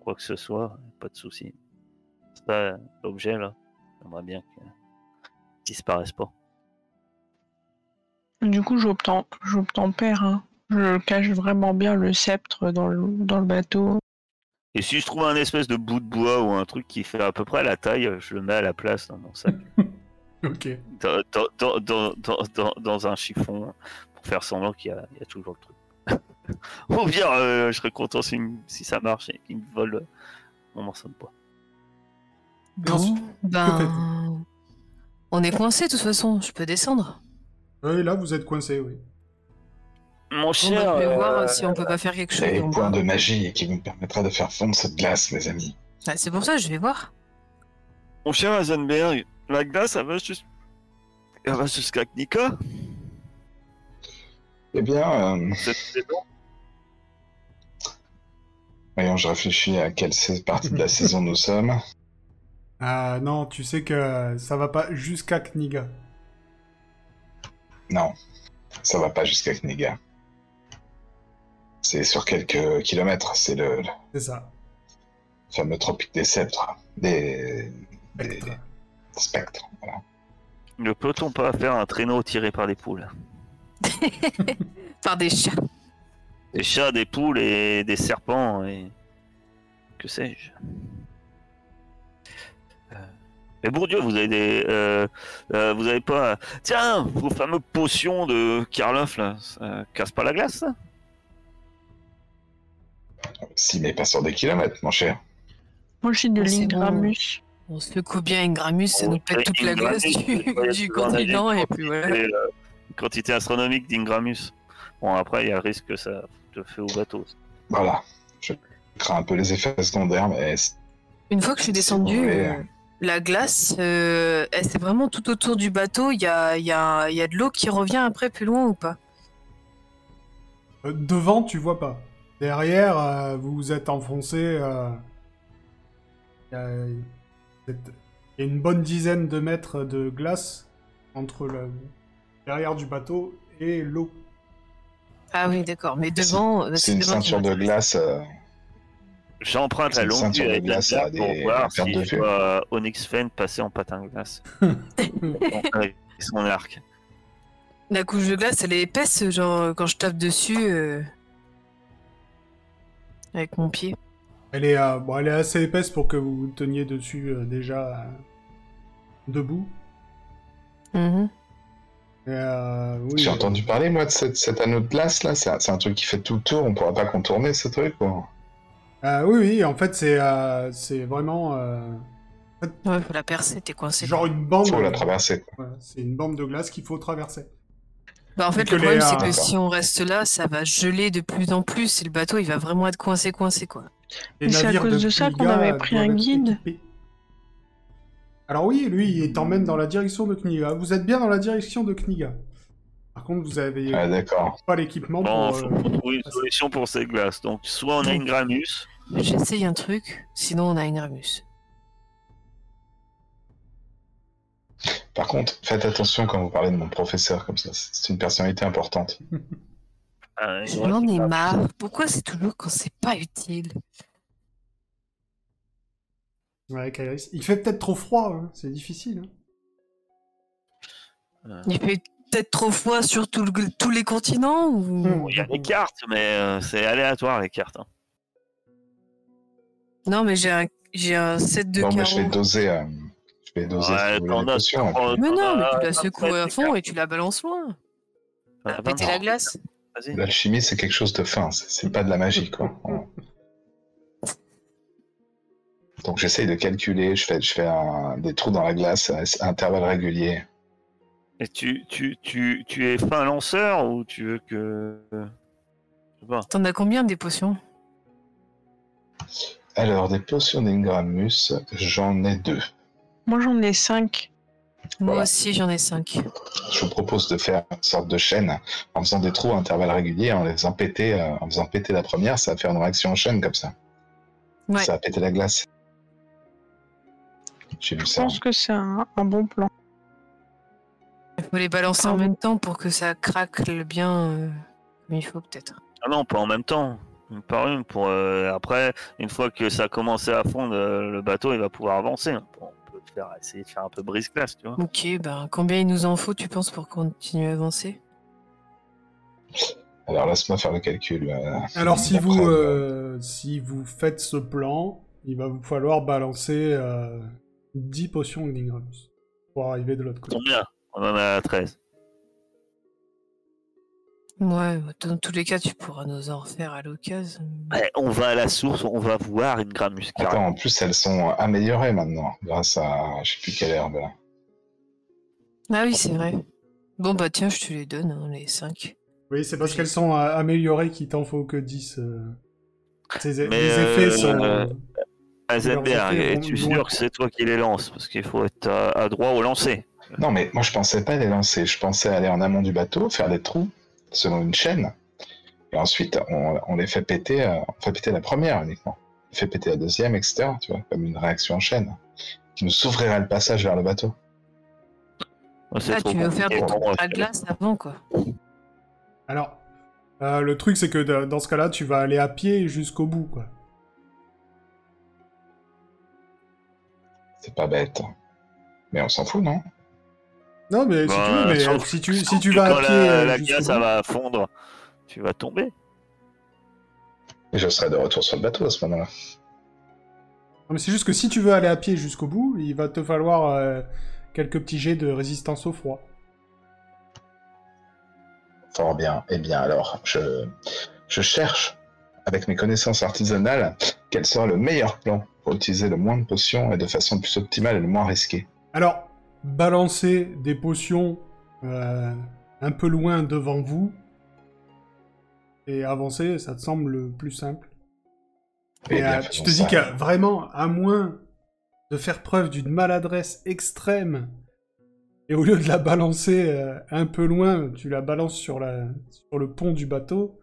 quoi que ce soit, pas de souci. Ça, l'objet là, j'aimerais bien qu'il disparaisse pas. Du coup, j'obtempère. Hein. Je cache vraiment bien le sceptre dans le, dans le bateau. Et si je trouve un espèce de bout de bois ou un truc qui fait à peu près la taille, je le mets à la place dans mon sac, ok. dans, dans, dans, dans, dans- dans- dans un chiffon, pour faire semblant qu'il y, a il y a toujours le truc. Ou bien, euh, je serais content si, si ça marche et qu'il me vole mon morceau de bois. Sûr. Ben, on est coincé de toute façon. Je peux descendre. Oui, là, vous êtes coincé, oui. Mon Bon, bah, cher, vais euh, voir si on peut pas faire quelque chose. le point bas. de magie qui vous permettra de faire fondre cette glace, les amis. Ah, c'est pour ça, je vais voir. mon cher Heisenberg, la glace, elle va juste... Elle va jusqu'à Knika Eh bien, euh, cette saison voyons, je réfléchis à quelle partie de la saison nous sommes. Ah non, tu sais que ça va pas jusqu'à Kniga. Non, ça va pas jusqu'à Kniga. C'est sur quelques kilomètres, c'est le, C'est ça. fameux tropique des sceptres, des, des Spectre. spectres. Voilà. Ne peut-on pas faire un traîneau tiré par des poules Par des chats. Des chats, des poules et des serpents et... Que sais-je Mais bon Dieu, vous avez des... euh, euh, vous avez pas... Tiens, vos fameuses potions de Karloff, là, ça casse pas la glace, ça? Si, mais pas sur des kilomètres, mon cher. Moi, je suis de Oh, l'Ingramus. On se coupe bien, Ingramus, ça nous pète toute la glace du, ouais, continent, et puis voilà. Et, euh, quantité astronomique d'Ingramus. Bon, après, il y a le risque que ça te fait au bateau. Voilà. Je crains un peu les effets secondaires, mais Une fois que je suis euh, la glace, euh, c'est vraiment tout autour du bateau. Il y a, il y, a, il y a de l'eau qui revient après plus loin ou pas? Euh, devant, tu vois pas. Derrière, euh, vous vous êtes enfoncé. euh, y Il y a une bonne dizaine de mètres de glace entre le derrière du bateau et l'eau. Ah oui, d'accord. Mais devant, C'est une devant ceinture de glace. Euh, J'emprunte la longue de durée de la glace à blague pour des voir si de je vois Onyx Fen passer en patin de glace. Avec son arc. La couche de glace, elle est épaisse, genre euh, quand je tape dessus euh, avec mon pied. Elle est, euh, bon, elle est assez épaisse pour que vous vous teniez dessus euh, déjà euh, debout. Mhm. Euh, oui, J'ai euh, entendu parler, moi, de cet anneau de glace, là. C'est un, c'est un truc qui fait tout le tour. On pourra pas contourner ce truc, quoi. Euh, oui, oui, en fait, c'est euh, c'est vraiment euh, Ouais, faut la percer, t'es coincé. genre une bande. Faut la traverser. c'est une bande de glace qu'il faut traverser. Bah, en fait, le problème, c'est que si on reste là, ça va geler de plus en plus et le bateau, il va vraiment être coincé, coincé, quoi. Les c'est à cause de ça qu'on avait pris un guide. Alors oui, lui, il t'emmène dans la direction de Kniga. Vous êtes bien dans la direction de Kniga. Par contre, vous avez Ah, d'accord. pas l'équipement Bon, pour... faut euh, qu'on trouve une solution pour ces glaces. Donc, soit on a une Gramus, J'essaye un truc, sinon on a une Ramus. Par contre, faites attention quand vous parlez de mon professeur comme ça. C'est une personnalité importante. euh, J'en ai marre. Pourquoi c'est toujours quand c'est pas utile? Ouais, Kairis. Il fait peut-être trop froid, hein, c'est difficile. hein. Il fait peut-être trop froid sur tout le- tous les continents ou... Hmm. Il y a les cartes, mais euh, c'est aléatoire les cartes. hein. Non, mais j'ai un, j'ai un set de non, mais je vais doser. euh, je vais doser Ouais, si vous voulez, t'en les as- potions, et t'en- puis- Mais t'en non, mais as tu la 27 secoues à fond et tu la balances loin. T'en as Ah, péter 23. la glace. Vas-y. L'alchimie, c'est quelque chose de fin. C'est c'est pas de la magie, quoi. Donc j'essaye de calculer. Je fais, je fais un- des trous dans la glace à à intervalles réguliers. Et tu, tu, tu, tu es fin lanceur ou tu veux que. Je sais pas. T'en as combien des potions? Alors, des potions d'Ingramus, j'en ai deux. Moi, j'en ai 5. Moi Voilà. aussi, j'en ai cinq. Je vous propose de faire une sorte de chaîne en faisant des trous à intervalles réguliers, en les faisant péter, euh, en faisant péter la première, ça va faire une réaction en chaîne comme ça. Ouais. Ça va péter la glace. J'ai vu Je ça. pense que c'est un, un bon plan. Il faut les balancer en Ah même temps pour que ça craque bien euh, comme il faut, peut-être. Ah non, pas en même temps. Une par une. Pour, euh, après, une fois que ça a commencé à fondre, euh, le bateau il va pouvoir avancer. On peut faire, essayer de faire un peu brise-glace, tu vois. Ok, ben combien il nous en faut, tu penses, pour continuer à avancer? Alors laisse-moi faire le calcul. euh, Alors si vous, euh, si vous faites ce plan, il va vous falloir balancer euh, 10 potions d'Ingramus pour arriver de l'autre côté. Combien? On en a 13. Ouais, bah, dans tous les cas, tu pourras nous en refaire à l'occasion. Ouais, on va à la source, on va voir une Gramus. Attends, en plus elles sont améliorées maintenant, grâce à je sais plus quelle herbe. là. Ah oui, c'est vrai. Bon, bah tiens, je te les donne, hein, les 5. Oui, c'est parce qu'elles sont euh, améliorées qu'il t'en faut que 10. euh. Ces- Mais, les effets euh, sont... euh, effets es-tu sûr que c'est toi qui les lance Parce qu'il faut être à, à droit au lancer. Non, mais moi je pensais pas les lancer. Je pensais aller en amont du bateau, faire des trous selon une chaîne, et ensuite on, on les fait péter. euh, on fait péter la première uniquement. On fait péter la deuxième, etc. Tu vois, comme une réaction en chaîne qui nous s'ouvrirait le passage vers le bateau. C'est Ah, tu veux faire des à c'est- glace avant, quoi. Alors, euh, le truc c'est que dans ce cas-là, tu vas aller à pied jusqu'au bout, quoi. C'est pas bête. Mais on s'en fout, non? Non, mais si Bah, tu veux, mais sauf- euh, si tu, si sauf tu que vas à pied la, euh, la glace ça va fondre, tu vas tomber. Et je serai de retour sur le bateau à ce moment-là. Non, mais c'est juste que si tu veux aller à pied jusqu'au bout, il va te falloir euh, quelques petits jets de résistance au froid. Fort bien. Eh bien alors, je, je cherche, avec mes connaissances artisanales, quel sera le meilleur plan pour utiliser le moins de potions et de façon le plus optimale et le moins risquée. Alors, balancer des potions euh, un peu loin devant vous et avancer, ça te semble le plus simple. Eh Et euh, tu te dis que vraiment, à moins de faire preuve d'une maladresse extrême, et au lieu de la balancer euh, un peu loin, tu la balances sur, la, sur le pont du bateau,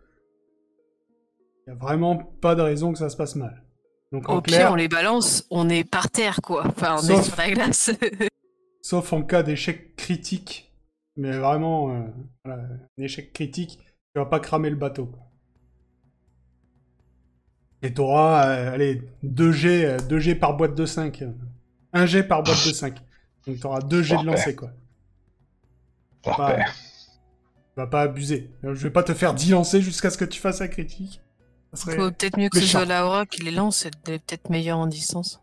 il n'y a vraiment pas de raison que ça se passe mal. Donc en Au clair, pire, on les balance, on est par terre, quoi. Enfin, on est sur la glace. sauf en cas d'échec critique, mais vraiment, euh, voilà, un échec critique, tu vas pas cramer le bateau. quoi. Et t'auras, euh, allez, 2 G, euh, 2 G par boîte de 5. 1 G par boîte de 5. Donc t'auras 2 G de Parfait. lancer, quoi. Tu vas pas abuser. Euh, Je vais pas te faire 10 lancers jusqu'à ce que tu fasses un critique. Ça serait... Faut peut-être mieux que ce soit Laura qui les lance, elle est peut-être meilleure en distance.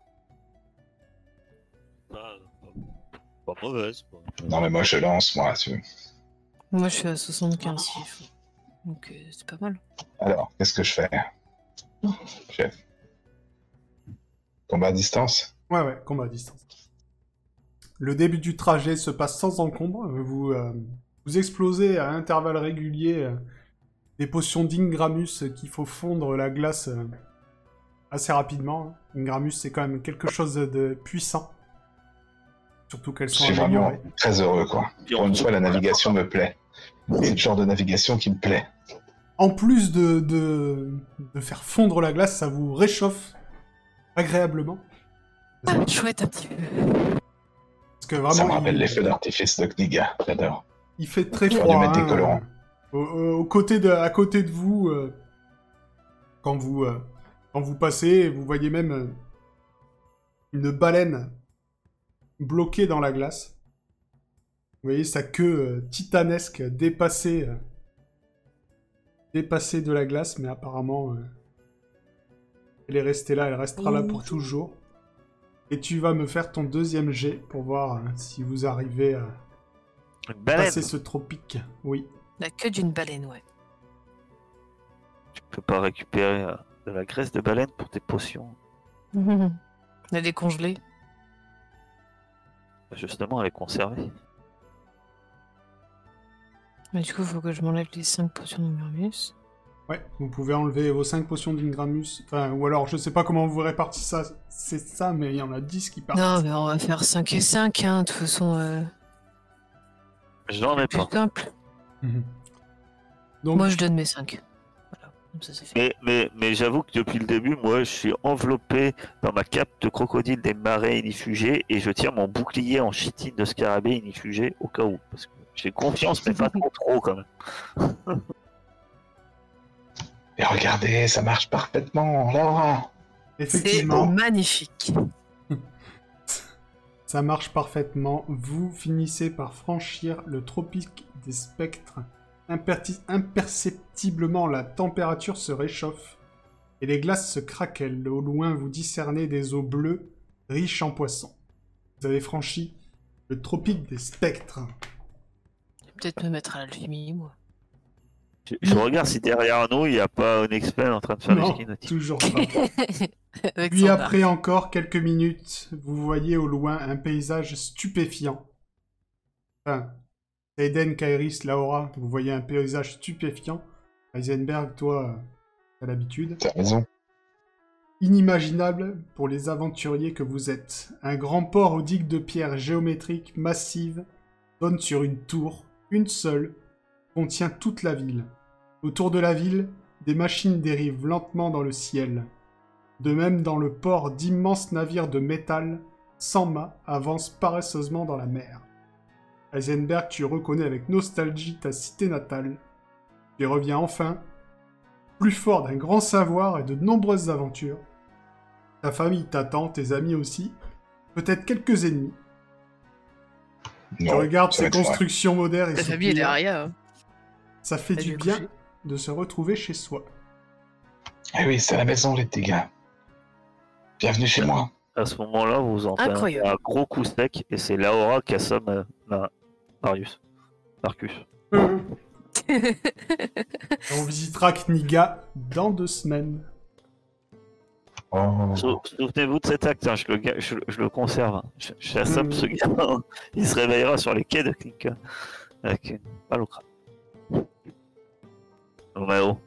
Pas mauvaise. quoi. Non, mais moi, je lance, moi. tu- Moi, je suis à 75 chiffres. Donc, euh, c'est pas mal. Alors, qu'est-ce que je fais? Chef. Combat à distance? Ouais, ouais, combat à distance. Le début du trajet se passe sans encombre. Vous, euh, vous explosez à intervalles réguliers euh, des potions d'Ingramus qu'il faut fondre la glace euh, assez rapidement. Ingramus, c'est quand même quelque chose de puissant. Surtout qu'elles Je sont suis vraiment améliorées. très heureux, quoi. Pour une fois, la navigation me plaît. C'est le genre de navigation qui me plaît. En plus de, de, de faire fondre la glace, ça vous réchauffe agréablement. Ah, chouette un petit peu. Parce que vraiment, Ça me il- rappelle les feux d'artifice de Kniga. J'adore. Il fait très froid. dû mettre des hein, colorants. euh, au, au- au côté de, à côté de vous, euh, quand vous, euh, quand vous passez, vous voyez même euh, une baleine bloquée dans la glace. Vous voyez sa queue euh, titanesque dépassée, euh, dépassée de la glace, mais apparemment, euh, elle est restée là, elle restera là pour toujours. Et tu vas me faire ton deuxième jet pour voir euh, si vous arrivez à passer ce tropique. Oui. La queue d'une baleine, ouais. Tu peux pas récupérer euh, de la graisse de baleine pour tes potions. Elle est congelée. Justement, elle est conservée. Mais du coup, faut que je m'enlève les 5 potions de Murmus. Ouais, vous pouvez enlever vos 5 potions d'Ingramus. Enfin, ou alors, je sais pas comment vous répartissez ça, c'est ça, mais il y en a 10 qui partent. Non, mais on va faire 5 et 5, hein. De toute façon, euh, Je n'en ai plus pas. simple. Mhm. Donc, Moi, je donne mes 5. Ça, fait. Mais, mais, mais j'avoue que depuis le début, moi, je suis enveloppé dans ma cape de crocodile des marais inifugés et je tire mon bouclier en chitine de scarabée inifugé au cas où. Parce que j'ai confiance, mais pas trop trop quand même. Et regardez, ça marche parfaitement. Laura C'est magnifique. ça marche parfaitement. Vous finissez par franchir le tropique des spectres. Imperceptiblement, la température se réchauffe et les glaces se craquellent. Au loin, vous discernez des eaux bleues riches en poissons. Vous avez franchi le tropique des spectres. Je vais peut-être me mettre à l'alchimie, moi. Je, je regarde si derrière nous, il n'y a pas un expert en train de faire Non, toujours pas. Puis après encore quelques minutes, vous voyez au loin un paysage stupéfiant. Enfin, Eden, Kairis, Laura, vous voyez un paysage stupéfiant. Heisenberg, toi, t'as l'habitude. T'as raison. Inimaginable pour les aventuriers que vous êtes. Un grand port aux digues de pierre géométriques massives donne sur une tour, une seule, contient toute la ville. Autour de la ville, des machines dérivent lentement dans le ciel. De même, dans le port, d'immenses navires de métal, sans mât, avancent paresseusement dans la mer. Heisenberg, tu reconnais avec nostalgie ta cité natale. Tu y reviens enfin, plus fort d'un grand savoir et de nombreuses aventures. Ta famille t'attend, tes amis aussi, peut-être quelques ennemis. tu regardes ces vrai. constructions modernes et Ta famille, est Aria. hein. Ça fait du bien de se retrouver chez soi. Eh oui, c'est à la maison, les petits gars. Bienvenue chez moi. À ce moment-là, vous entendez un gros coup sec et c'est Laura qui assomme Ma- Marius. Marcus. On visitera Kniga dans deux semaines. Oh. Sou- Souvenez-vous de cet acte, hein, je, le, je, je le conserve. hein. Je, Mm. ce gamin. Il se réveillera sur les quais de Klinka avec une balle au crâne. Roméo,